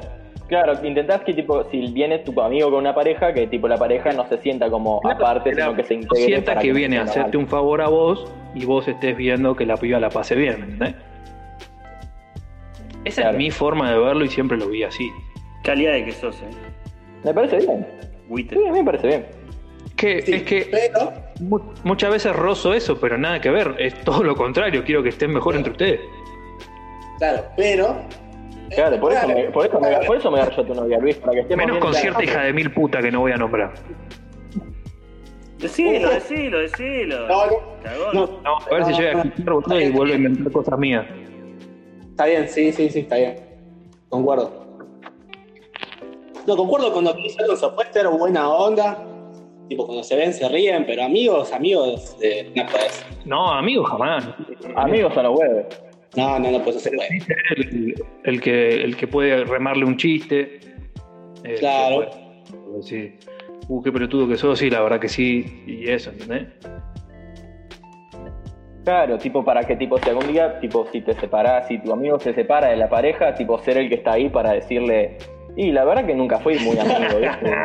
Claro, intentás que tipo, si viene tu amigo con una pareja, que tipo la pareja no se sienta como aparte, sino que se No integre. sienta para que viene a hacerte mal. un favor a vos y vos estés viendo que la piba la pase bien, ¿me entendés? Esa Claro. es mi forma de verlo y siempre lo vi así. Calidad de que sos, eh. Me parece bien. Buitre. Sí, a mí me parece bien. Que, Sí, es que Pero, mu- muchas veces rozo eso, pero nada que ver. Es todo lo contrario. Quiero que estén mejor entre ustedes. claro, pero. Claro, por eso, me, por eso, me, por eso me agarro yo a tu novia, Luis, para que estemos Menos bien con cierta hija de mil puta que no voy a nombrar. Decilo, decilo, decilo. No, no, no, No, a ver si llega a escuchar boludo, y vuelve a inventar cosas mías. Está bien, sí, sí, sí, está bien. Concuerdo. No, concuerdo con lo que dice Alonso. Puede ser buena onda. Tipo, cuando se ven se ríen, pero amigos, amigos, eh, no puedes. No, amigo, jamás. Amigos a los huevos. No, no, no puedes hacer güey. El, el que, el que puede remarle un chiste. que Claro. puede decir, uh, qué pelotudo que sos, sí, la verdad que sí. Y eso, ¿entendés? Claro, tipo para que tipo si algún día, tipo si te separás, si tu amigo se separa de la pareja, tipo ser el que está ahí para decirle, y la verdad que nunca fui muy amigo, ¿viste? [laughs]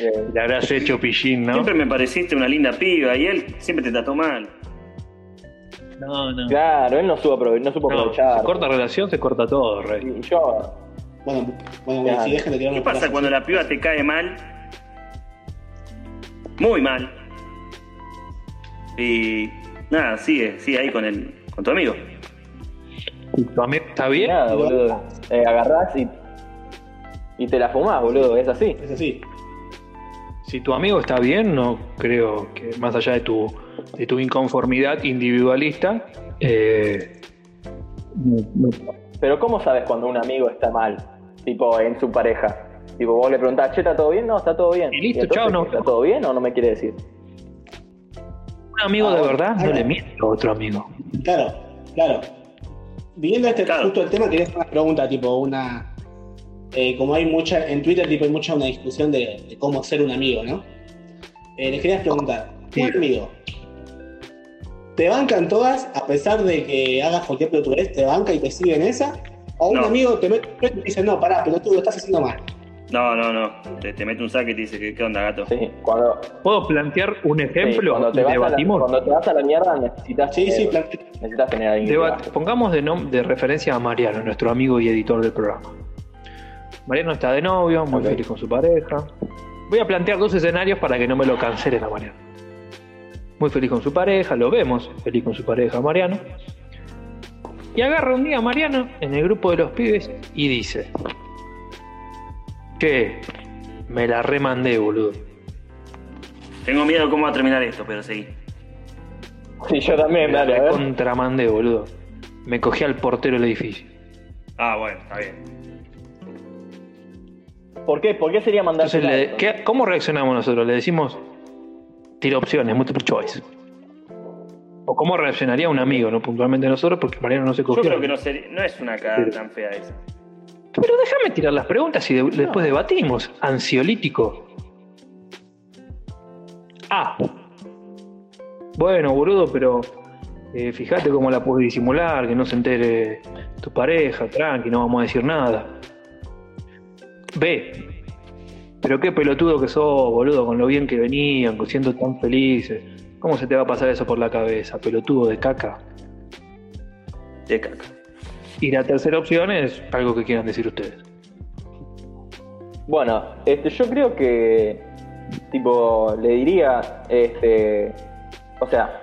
Eh, Le habrás hecho pillín, ¿no? Siempre me pareciste una linda piba y él siempre te trató mal. No, no. claro, él no supo, aprove- no supo No, aprovechar. se corta relación, se corta todo, rey. Y yo, Bueno, bueno, bueno, Claro. si dejen de tirar ¿Qué pasa cuando la piba te cae mal? Muy mal. Y nada, sigue, sigue ahí con el, con tu amigo. Si tu amigo está bien, nada, boludo. Eh, agarrás y, y te la fumás, boludo, es así. Es así. si tu amigo está bien, no creo que más allá de tu, de tu inconformidad individualista, eh, Pero ¿cómo sabes cuando un amigo está mal? Tipo, en su pareja. Tipo, vos le preguntás, che, ¿está todo bien? No, está todo bien. Y listo, entonces, chao, no. ¿Está todo bien o no me quiere decir? un amigo Ah, de bueno, verdad no le miente a otro amigo. Claro, claro. Viniendo a este Claro. justo el tema, quería hacer una pregunta, tipo, una. eh, como hay mucha, en Twitter, tipo, hay mucha una discusión de, de cómo ser un amigo, ¿no? Eh, les quería preguntar, Sí. un amigo, ¿te bancan todas a pesar de que hagas cualquier pelotudez? ¿Te banca y te sigue en esa? ¿O un No. amigo te mete y te dice, no, pará, pero tú lo estás haciendo mal? No, no, no. Te, te mete un saque y te dice, ¿qué, qué onda, gato? Sí, cuando, ¿Puedo plantear un sí, ejemplo cuando, te vas a la, debatimos? cuando te vas a la mierda necesitas, Sí, sí, necesitas tener alguien Deba- pongamos de, nom- de referencia a Mariano, nuestro amigo y editor del programa. Mariano está de novio, muy feliz con su pareja. Voy a plantear dos escenarios para que no me lo cancelen a Mariano. Muy feliz con su pareja, lo vemos, feliz con su pareja Mariano. Y agarra un día a Mariano en el grupo de los pibes y dice: Che, me la remandé, boludo. Tengo miedo de cómo va a terminar esto, pero seguí. Sí, yo también, Me la dale, ver. contramandé, boludo. Me cogí al portero del edificio. Ah, bueno, está bien. ¿Por qué? ¿Por qué sería mandar Entonces, le- ¿qué- ¿cómo reaccionamos nosotros? Le decimos, tira opciones, multiple choice. O cómo reaccionaría un amigo, no puntualmente nosotros, porque Mariano no se Yo cogió. creo que no, sería- no es una cagada tan fea esa. Pero déjame tirar las preguntas y de- después debatimos. Ansiolítico. Ah. Bueno, boludo, pero eh, fíjate cómo la puedes disimular, que no se entere tu pareja, tranqui, no vamos a decir nada. B. Pero qué pelotudo que sos, boludo, con lo bien que venían, siendo tan felices. ¿Cómo se te va a pasar eso por la cabeza, pelotudo de caca? De caca. Y la tercera opción es algo que quieran decir ustedes. Bueno, este, yo creo que, tipo, le diría, este, o sea,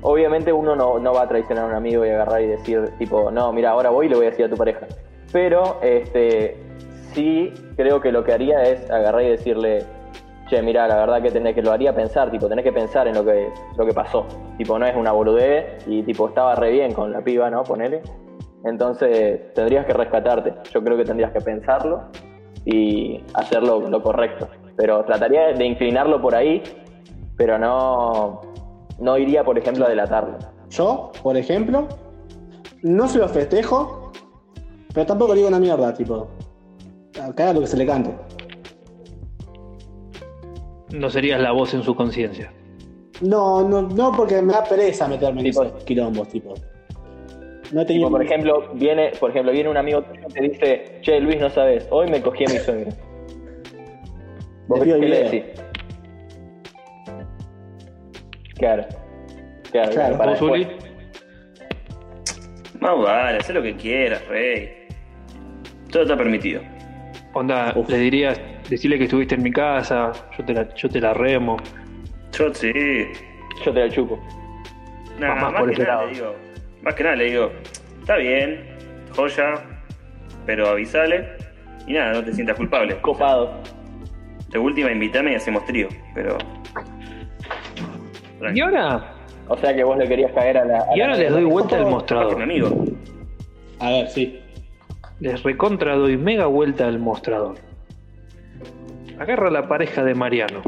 obviamente uno no, no va a traicionar a un amigo y agarrar y decir, tipo, no, mira, ahora voy y le voy a decir a tu pareja. Pero, este, sí creo que lo que haría es agarrar y decirle, che, mira, la verdad que tenés que lo haría pensar, tipo, tenés que pensar en lo que, lo que pasó. Tipo, no es una boludez y tipo estaba re bien con la piba, ¿no? Ponele. Entonces tendrías que rescatarte. Yo creo que tendrías que pensarlo y hacerlo lo correcto. Pero trataría de inclinarlo por ahí, pero no, no iría, por ejemplo, a delatarlo. Yo, por ejemplo, no se lo festejo, pero tampoco le digo una mierda, tipo. Haga lo que se le cante. No serías la voz en su conciencia. No, no, no, porque me da pereza meterme en Tipo- esos quilombos, tipo. No he tenido. Tipo, por ejemplo, viene, por ejemplo, viene un amigo tuyo y te dice, che, Luis, no sabes, hoy me cogí a mi suegra. [laughs] ¿Vos qué le decís? Claro. Claro, Claro. para ¿Vos, después. Uli? Más vale, haz lo que quieras, rey. Todo está permitido. Onda, Uf. le dirías, decirle que estuviste en mi casa, yo te la, yo te la remo. Yo sí. Yo te la chupo. Nada, Más más, por que ese nada lado. le digo. Más que nada le digo, está bien, joya, pero avisale. Y nada, no te sientas culpable. Copado. De última, invítame y hacemos trío, pero. Y ahora, O sea que vos le querías caer a la. a y la ahora les doy vuelta mi mostrador. amigo. A ver, sí. Les recontra doy mega vuelta al mostrador. Agarra la pareja de Mariano.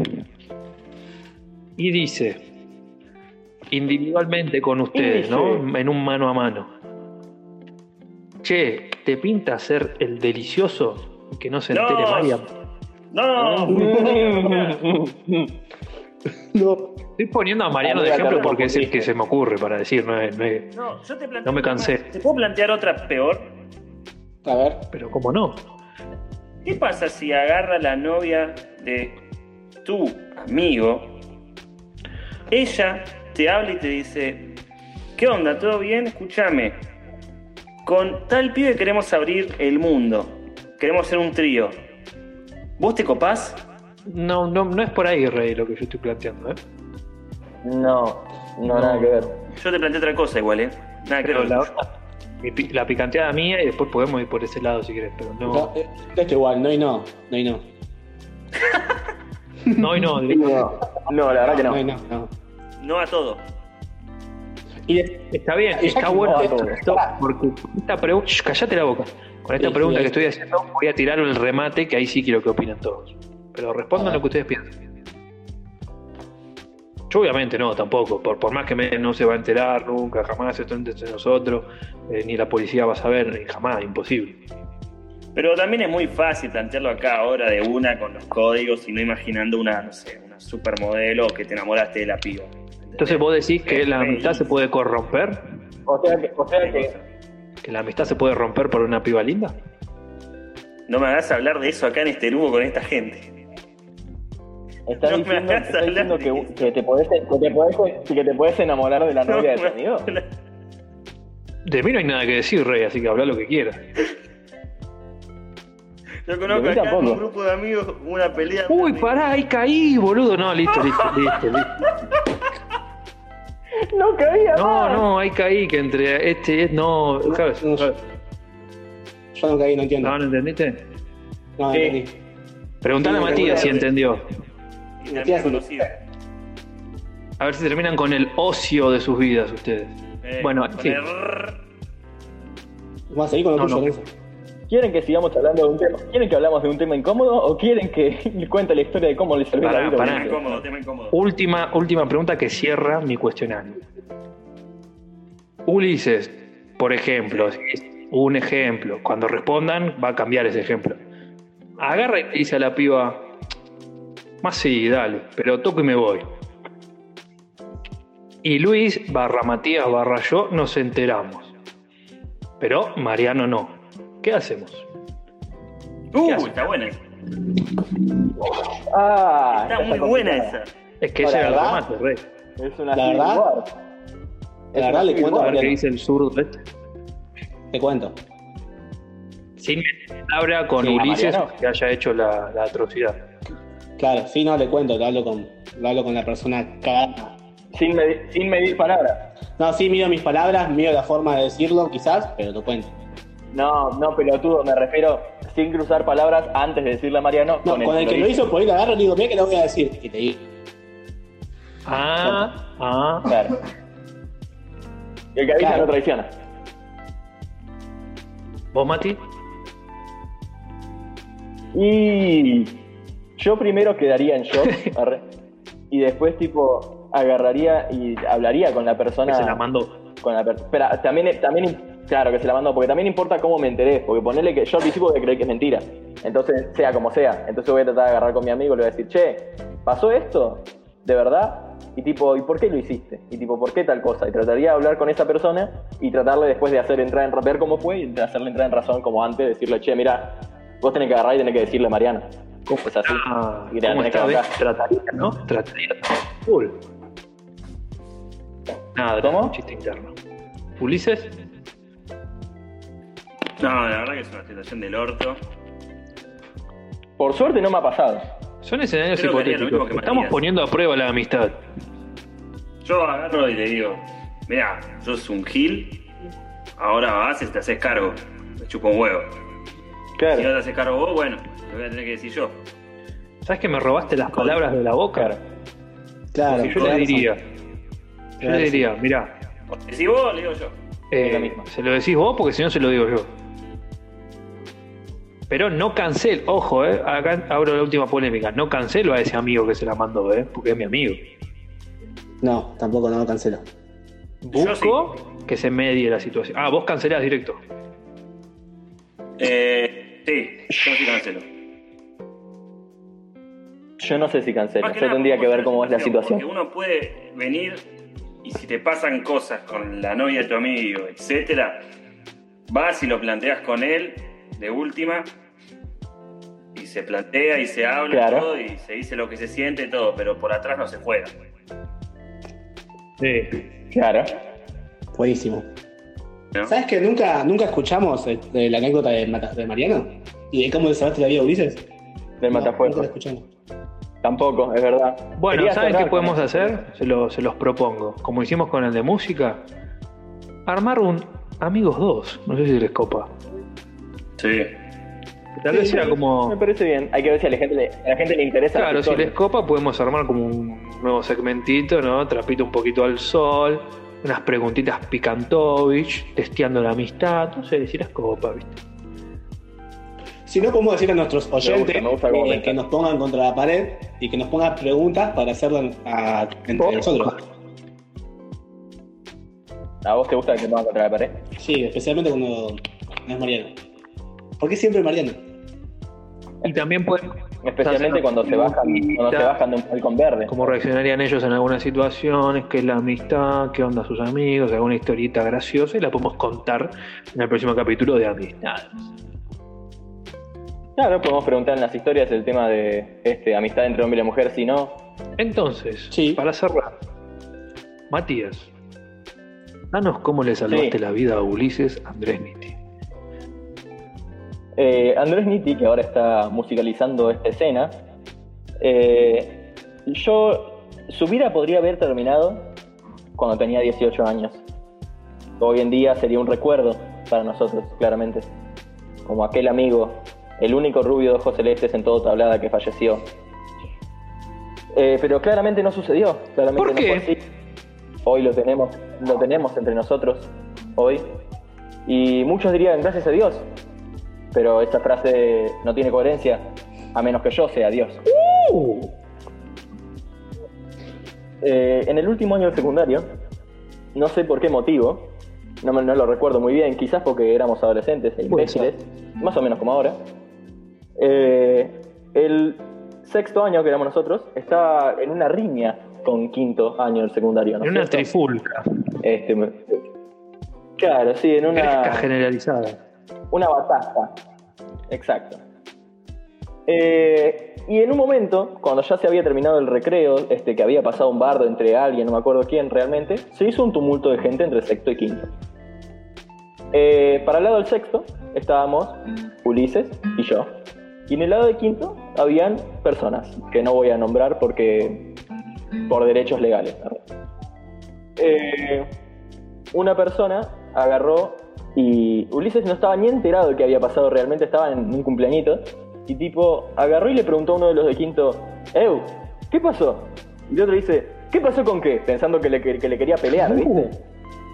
Y dice, individualmente con ustedes, ¿no? En un mano a mano. Che, ¿te pinta ser el delicioso que no se No. entere Mariam? ¡No! [laughs] No. Estoy poniendo a Mariano de ejemplo porque es el que se me ocurre para decir, no es- no es- No, yo te planteo No me cansé. ¿Te puedo plantear otra peor? A ver. pero cómo no. ¿Qué pasa si agarra la novia de tu amigo? Ella te habla y te dice: ¿Qué onda? ¿Todo bien? Escúchame. Con tal pibe queremos abrir el mundo. Queremos hacer un trío. ¿Vos te copás? No, no, no es por ahí, Rey, lo que yo estoy planteando, ¿eh? No, no, nada que ver. Yo te planteé otra cosa igual, ¿eh? Nada que ver. la, mi la picanteada mía y después podemos ir por ese lado si querés, pero no. No, eh, esto igual, no y no. No y no. [laughs] No y no. No, no, la verdad que no. No y no, no. No a todo. Y de- Está bien, Y ya está bueno no, esto, esto, porque con esta pregunta. Cállate la boca. Con esta Sí, pregunta sí, que estoy haciendo, voy a tirar el remate que ahí sí quiero que opinen todos. Pero respondan Ah. lo que ustedes piensan. Yo obviamente no, tampoco. Por, por más que me- no se va a enterar nunca, jamás esto entre nosotros, eh, ni la policía va a saber, jamás, imposible. Pero también es muy fácil plantearlo acá ahora de una con los códigos y no imaginando una, no sé, una supermodelo que te enamoraste de la piba. Entonces vos decís que la amistad se puede corromper, O sea que, o sea que que la amistad se puede romper por una piba linda. No me hagas hablar de eso acá en este lugo con esta gente. Estás No diciendo, estás que, que te podés, que, te podés, que te podés enamorar de la No novia de tu amigo. De mí no hay nada que decir, Rey, así que habla lo que quieras. Yo conozco acá en un grupo de amigos una pelea. Uy, pará, ahí caí, boludo. No, listo, listo, listo, listo. [laughs] No caía No, más. no, ahí caí, que entre este y no. claro, no, claro. Yo no caí, no entiendo. ¿No, no entendiste? No, Sí. entendí. Preguntale a Matías si entendió. Y termina conocido. A ver si terminan con el ocio de sus vidas ustedes. Eh, Bueno, con sí. el rrr. Vamos a seguir con lo No, tuyo, no. Lorenzo. ¿Quieren que sigamos hablando de un tema? ¿Quieren que hablamos de un tema incómodo o quieren que [laughs] cuente la historia de cómo le salió Pará, la vida? pará. Tema incómodo, tema incómodo. Última, última pregunta que cierra mi cuestionario. Ulises, por ejemplo, un ejemplo, cuando respondan va a cambiar ese ejemplo. Agarra y dice a la piba, más sí, dale, pero toco y me voy. Y Luis barra Matías barra yo nos enteramos. Pero Mariano no. ¿Qué hacemos? Uh, está buena esa. Ah, Está muy buena esa. Es que ese la era el verdad- remate, rey. Es una La verdad- War. La verdad le cuento A ver qué dice el zurdo este. Te cuento. Sin palabra con Sí, Ulises que haya hecho la, la atrocidad. Claro, sí, no, le cuento, lo hablo con, lo hablo con la persona cagada. Sin, medir, sin medir palabras. No, sí, mido mis palabras, mido la forma de decirlo, quizás, pero lo cuento. No, no, pelotudo, me refiero sin cruzar palabras antes de decirle a Mariano. No, con el que lo hizo, por ahí lo agarro y digo, mira que lo voy a decir. Y te digo, Ah, ah. Claro. Y el que avisa Claro. no traiciona. ¿Vos, Mati? Y yo primero quedaría en shock [laughs] y después tipo agarraría y hablaría con la Que persona. se la mandó. con la Pero también, también, claro que se la mandó, porque también importa cómo me enteré, porque ponerle que yo al principio voy a creer que es mentira. Entonces, sea como sea. Entonces voy a tratar de agarrar con mi amigo y le voy a decir, che, ¿pasó esto? ¿De verdad? Y tipo, ¿y por qué lo hiciste? Y tipo, ¿por qué tal cosa? Y trataría de hablar con esa persona y tratarle después de hacer entrar en ver cómo fue y de hacerle entrar en razón como antes, decirle, che, mira, vos tenés que agarrar y tenés que decirle a Mariana. ¿Cómo es así? Ah, la ¿cómo que está? Trataría, ¿no? Trataría. Full. Nada, ¿Cómo? un chiste interno. ¿Ulises? No, la verdad que es una situación del orto. Por suerte no me ha pasado. Son escenarios Creo que hipotéticos. que Estamos poniendo a prueba la amistad. Yo agarro y le digo, mira, sos un gil, ahora vas y te haces cargo. Me chupo un huevo. Si no te haces cargo vos, bueno, lo voy a tener que decir yo. ¿Sabes que me robaste las palabras de la boca? Claro. Claro. Si yo le razón. diría, yo le diría, mirá, decís vos, le digo yo. eh, Es la misma. se lo decís vos porque si no se lo digo yo. Pero no cancel, ojo, eh, acá abro la última polémica, no cancelo a ese amigo que se la mandó, eh, porque es mi amigo. No, tampoco no lo cancelo. Busco que se medie la situación. Ah, vos cancelás directo. Eh, sí, yo sí cancelo. Yo no sé si cancelo. Yo nada tendría que ver cómo es la Porque situación. uno puede venir y si te pasan cosas con la novia de tu amigo, etcétera, vas y lo planteas con él de última y se plantea y se habla y Claro. todo y se dice lo que se siente y todo, pero por atrás no se juega. Sí. Claro. Buenísimo. ¿No? ¿Sabes que nunca, nunca escuchamos de la anécdota de, Mata- de Mariano? ¿Y de cómo le salvaste la vida a Ulises? Del No, matafuego. nunca la escuchamos. Tampoco, es verdad. Bueno, Quería ¿saben qué podemos hacer? Se, lo- se los propongo. Como hicimos con el de música, armar un Amigos 2. No sé si les copa. Sí. Tal Sí, vez sea me- como. Me parece bien. Hay que ver si a la gente le, a la gente le interesa. Claro, la si les copa, podemos armar como un nuevo segmentito, ¿no? Trapito un poquito al sol, unas preguntitas picantovich, testeando la amistad. No sé, si les copa, ¿viste? Si no, podemos decir a nuestros oyentes gusta, me gusta cómo eh, que nos pongan contra la pared y que nos pongan preguntas para hacerlas a- entre nosotros. ¿A vos te gusta que te pongan contra la pared? Sí, especialmente cuando no es Mariano. ¿Por qué siempre Mariano? Y también pueden. Especialmente cuando se bajan, cuando se bajan de un balcón verde. Cómo reaccionarían ellos en algunas situaciones, qué es la amistad, qué onda sus amigos, alguna historieta graciosa y la podemos contar en el próximo capítulo de Amistades. Claro, podemos preguntar en las historias el tema de este, amistad entre hombre y mujer, si no. Entonces, Sí. para cerrar, Matías, danos cómo le salvaste Sí. la vida a Ulises Andrés Nitti. Eh, Andrés Nitti, que ahora está musicalizando esta escena, eh, yo, su vida podría haber terminado cuando tenía 18 años. Hoy en día sería un recuerdo para nosotros, claramente. Como aquel amigo, el único rubio de ojos celestes en todo tablada que falleció. Eh, pero claramente no sucedió. Claramente ¿Por no qué? fue así. Hoy lo tenemos, lo tenemos entre nosotros, hoy. Y muchos dirían gracias a Dios. Pero esta frase no tiene coherencia, a menos que yo sea Dios. Eh, en el último año del secundario, no sé por qué motivo, no, no lo recuerdo muy bien, quizás porque éramos adolescentes e imbéciles, más o menos como ahora. Eh, el sexto año que éramos nosotros estaba en una riña con quinto año del secundario. ¿no En una cierto? trifulca, Este, claro, sí, en una, generalizada. Una batalla. Exacto. Eh, y en un momento, cuando ya se había terminado el recreo, este, que había pasado un bardo entre alguien, no me acuerdo quién realmente, se hizo un tumulto de gente entre sexto y quinto. Eh, para el lado del sexto estábamos Ulises y yo. Y en el lado de quinto habían personas que no voy a nombrar porque por derechos legales. Eh, una persona agarró y Ulises no estaba ni enterado de qué había pasado realmente, estaba en un cumpleañito. Y tipo, agarró y le preguntó a uno de los de quinto, Eu, ¿qué pasó? Y el otro dice, ¿qué pasó con qué? Pensando que le, que, le quería pelear, ¿viste?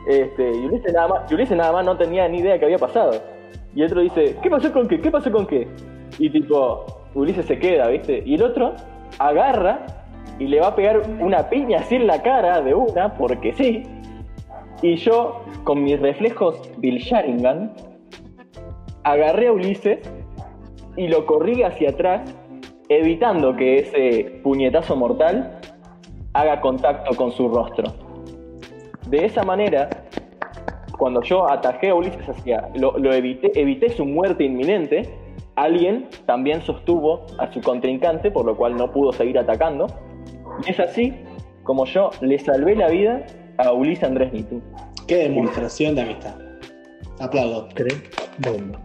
Este, y Ulises nada, más, y Ulises nada más no tenía ni idea de qué había pasado. Y otro dice, ¿qué pasó con qué? ¿Qué pasó con qué? Y tipo, Ulises se queda, ¿viste? Y el otro agarra y le va a pegar una piña así en la cara de una, porque sí. Y yo, con mis reflejos Bill Sharingan, agarré a Ulises y lo corrí hacia atrás, evitando que ese puñetazo mortal haga contacto con su rostro. De esa manera, cuando yo atajé a Ulises hacia, lo, lo evité, evité su muerte inminente, alguien también sostuvo a su contrincante, por lo cual no pudo seguir atacando. Y es así como yo le salvé la vida a Ulises Andrés Nitu. Qué demostración de amistad. Aplaudo. Tremendo.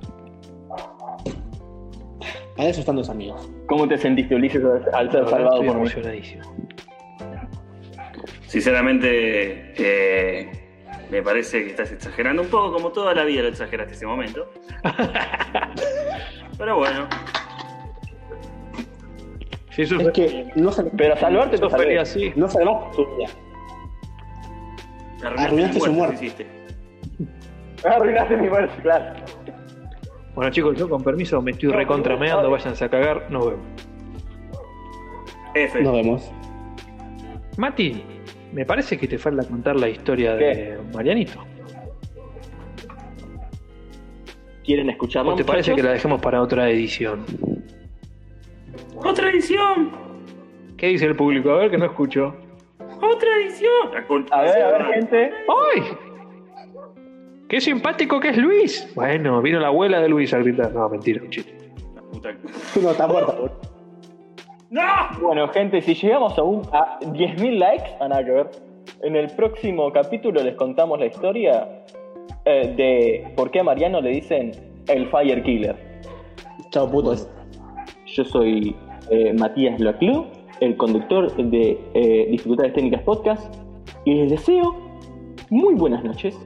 Para eso están los amigos. ¿Cómo te sentiste, Ulises, al- ser salvado por mí? Sinceramente, eh, me parece que estás exagerando un poco, como toda la vida lo exageraste ese momento. [laughs] Pero bueno, eso Es que no se Pero salvarte sería así. no su vida. Arruinaste su muerte. hiciste. [laughs] Arruinaste mi muerte, claro. Bueno, chicos, yo con permiso me estoy No, recontrameando. Váyanse a cagar. Nos vemos. F. Nos vemos. Mati, me parece que te falta contar la historia de Marianito. ¿Quieren escucharlo? ¿O te parece que la dejemos para otra edición? ¡Otra edición! ¿Qué dice el público? A ver que no escucho. ¡Otra edición! A ver, a ver, gente. ¡Ay! ¡Qué simpático que es Luis! Bueno, vino la abuela de Luis a gritar. No, mentira, un chiste. La puta que- Tú no estás muerto. ¡No! Bueno, gente, si llegamos a, un, a 10.000 likes, a nada que ver, en el próximo capítulo les contamos la historia eh, de por qué a Mariano le dicen el Fire Killer. Chao, putos. Yo soy eh, Matías Laclú, el conductor de eh, Dificultades Técnicas Podcast, y les deseo muy buenas noches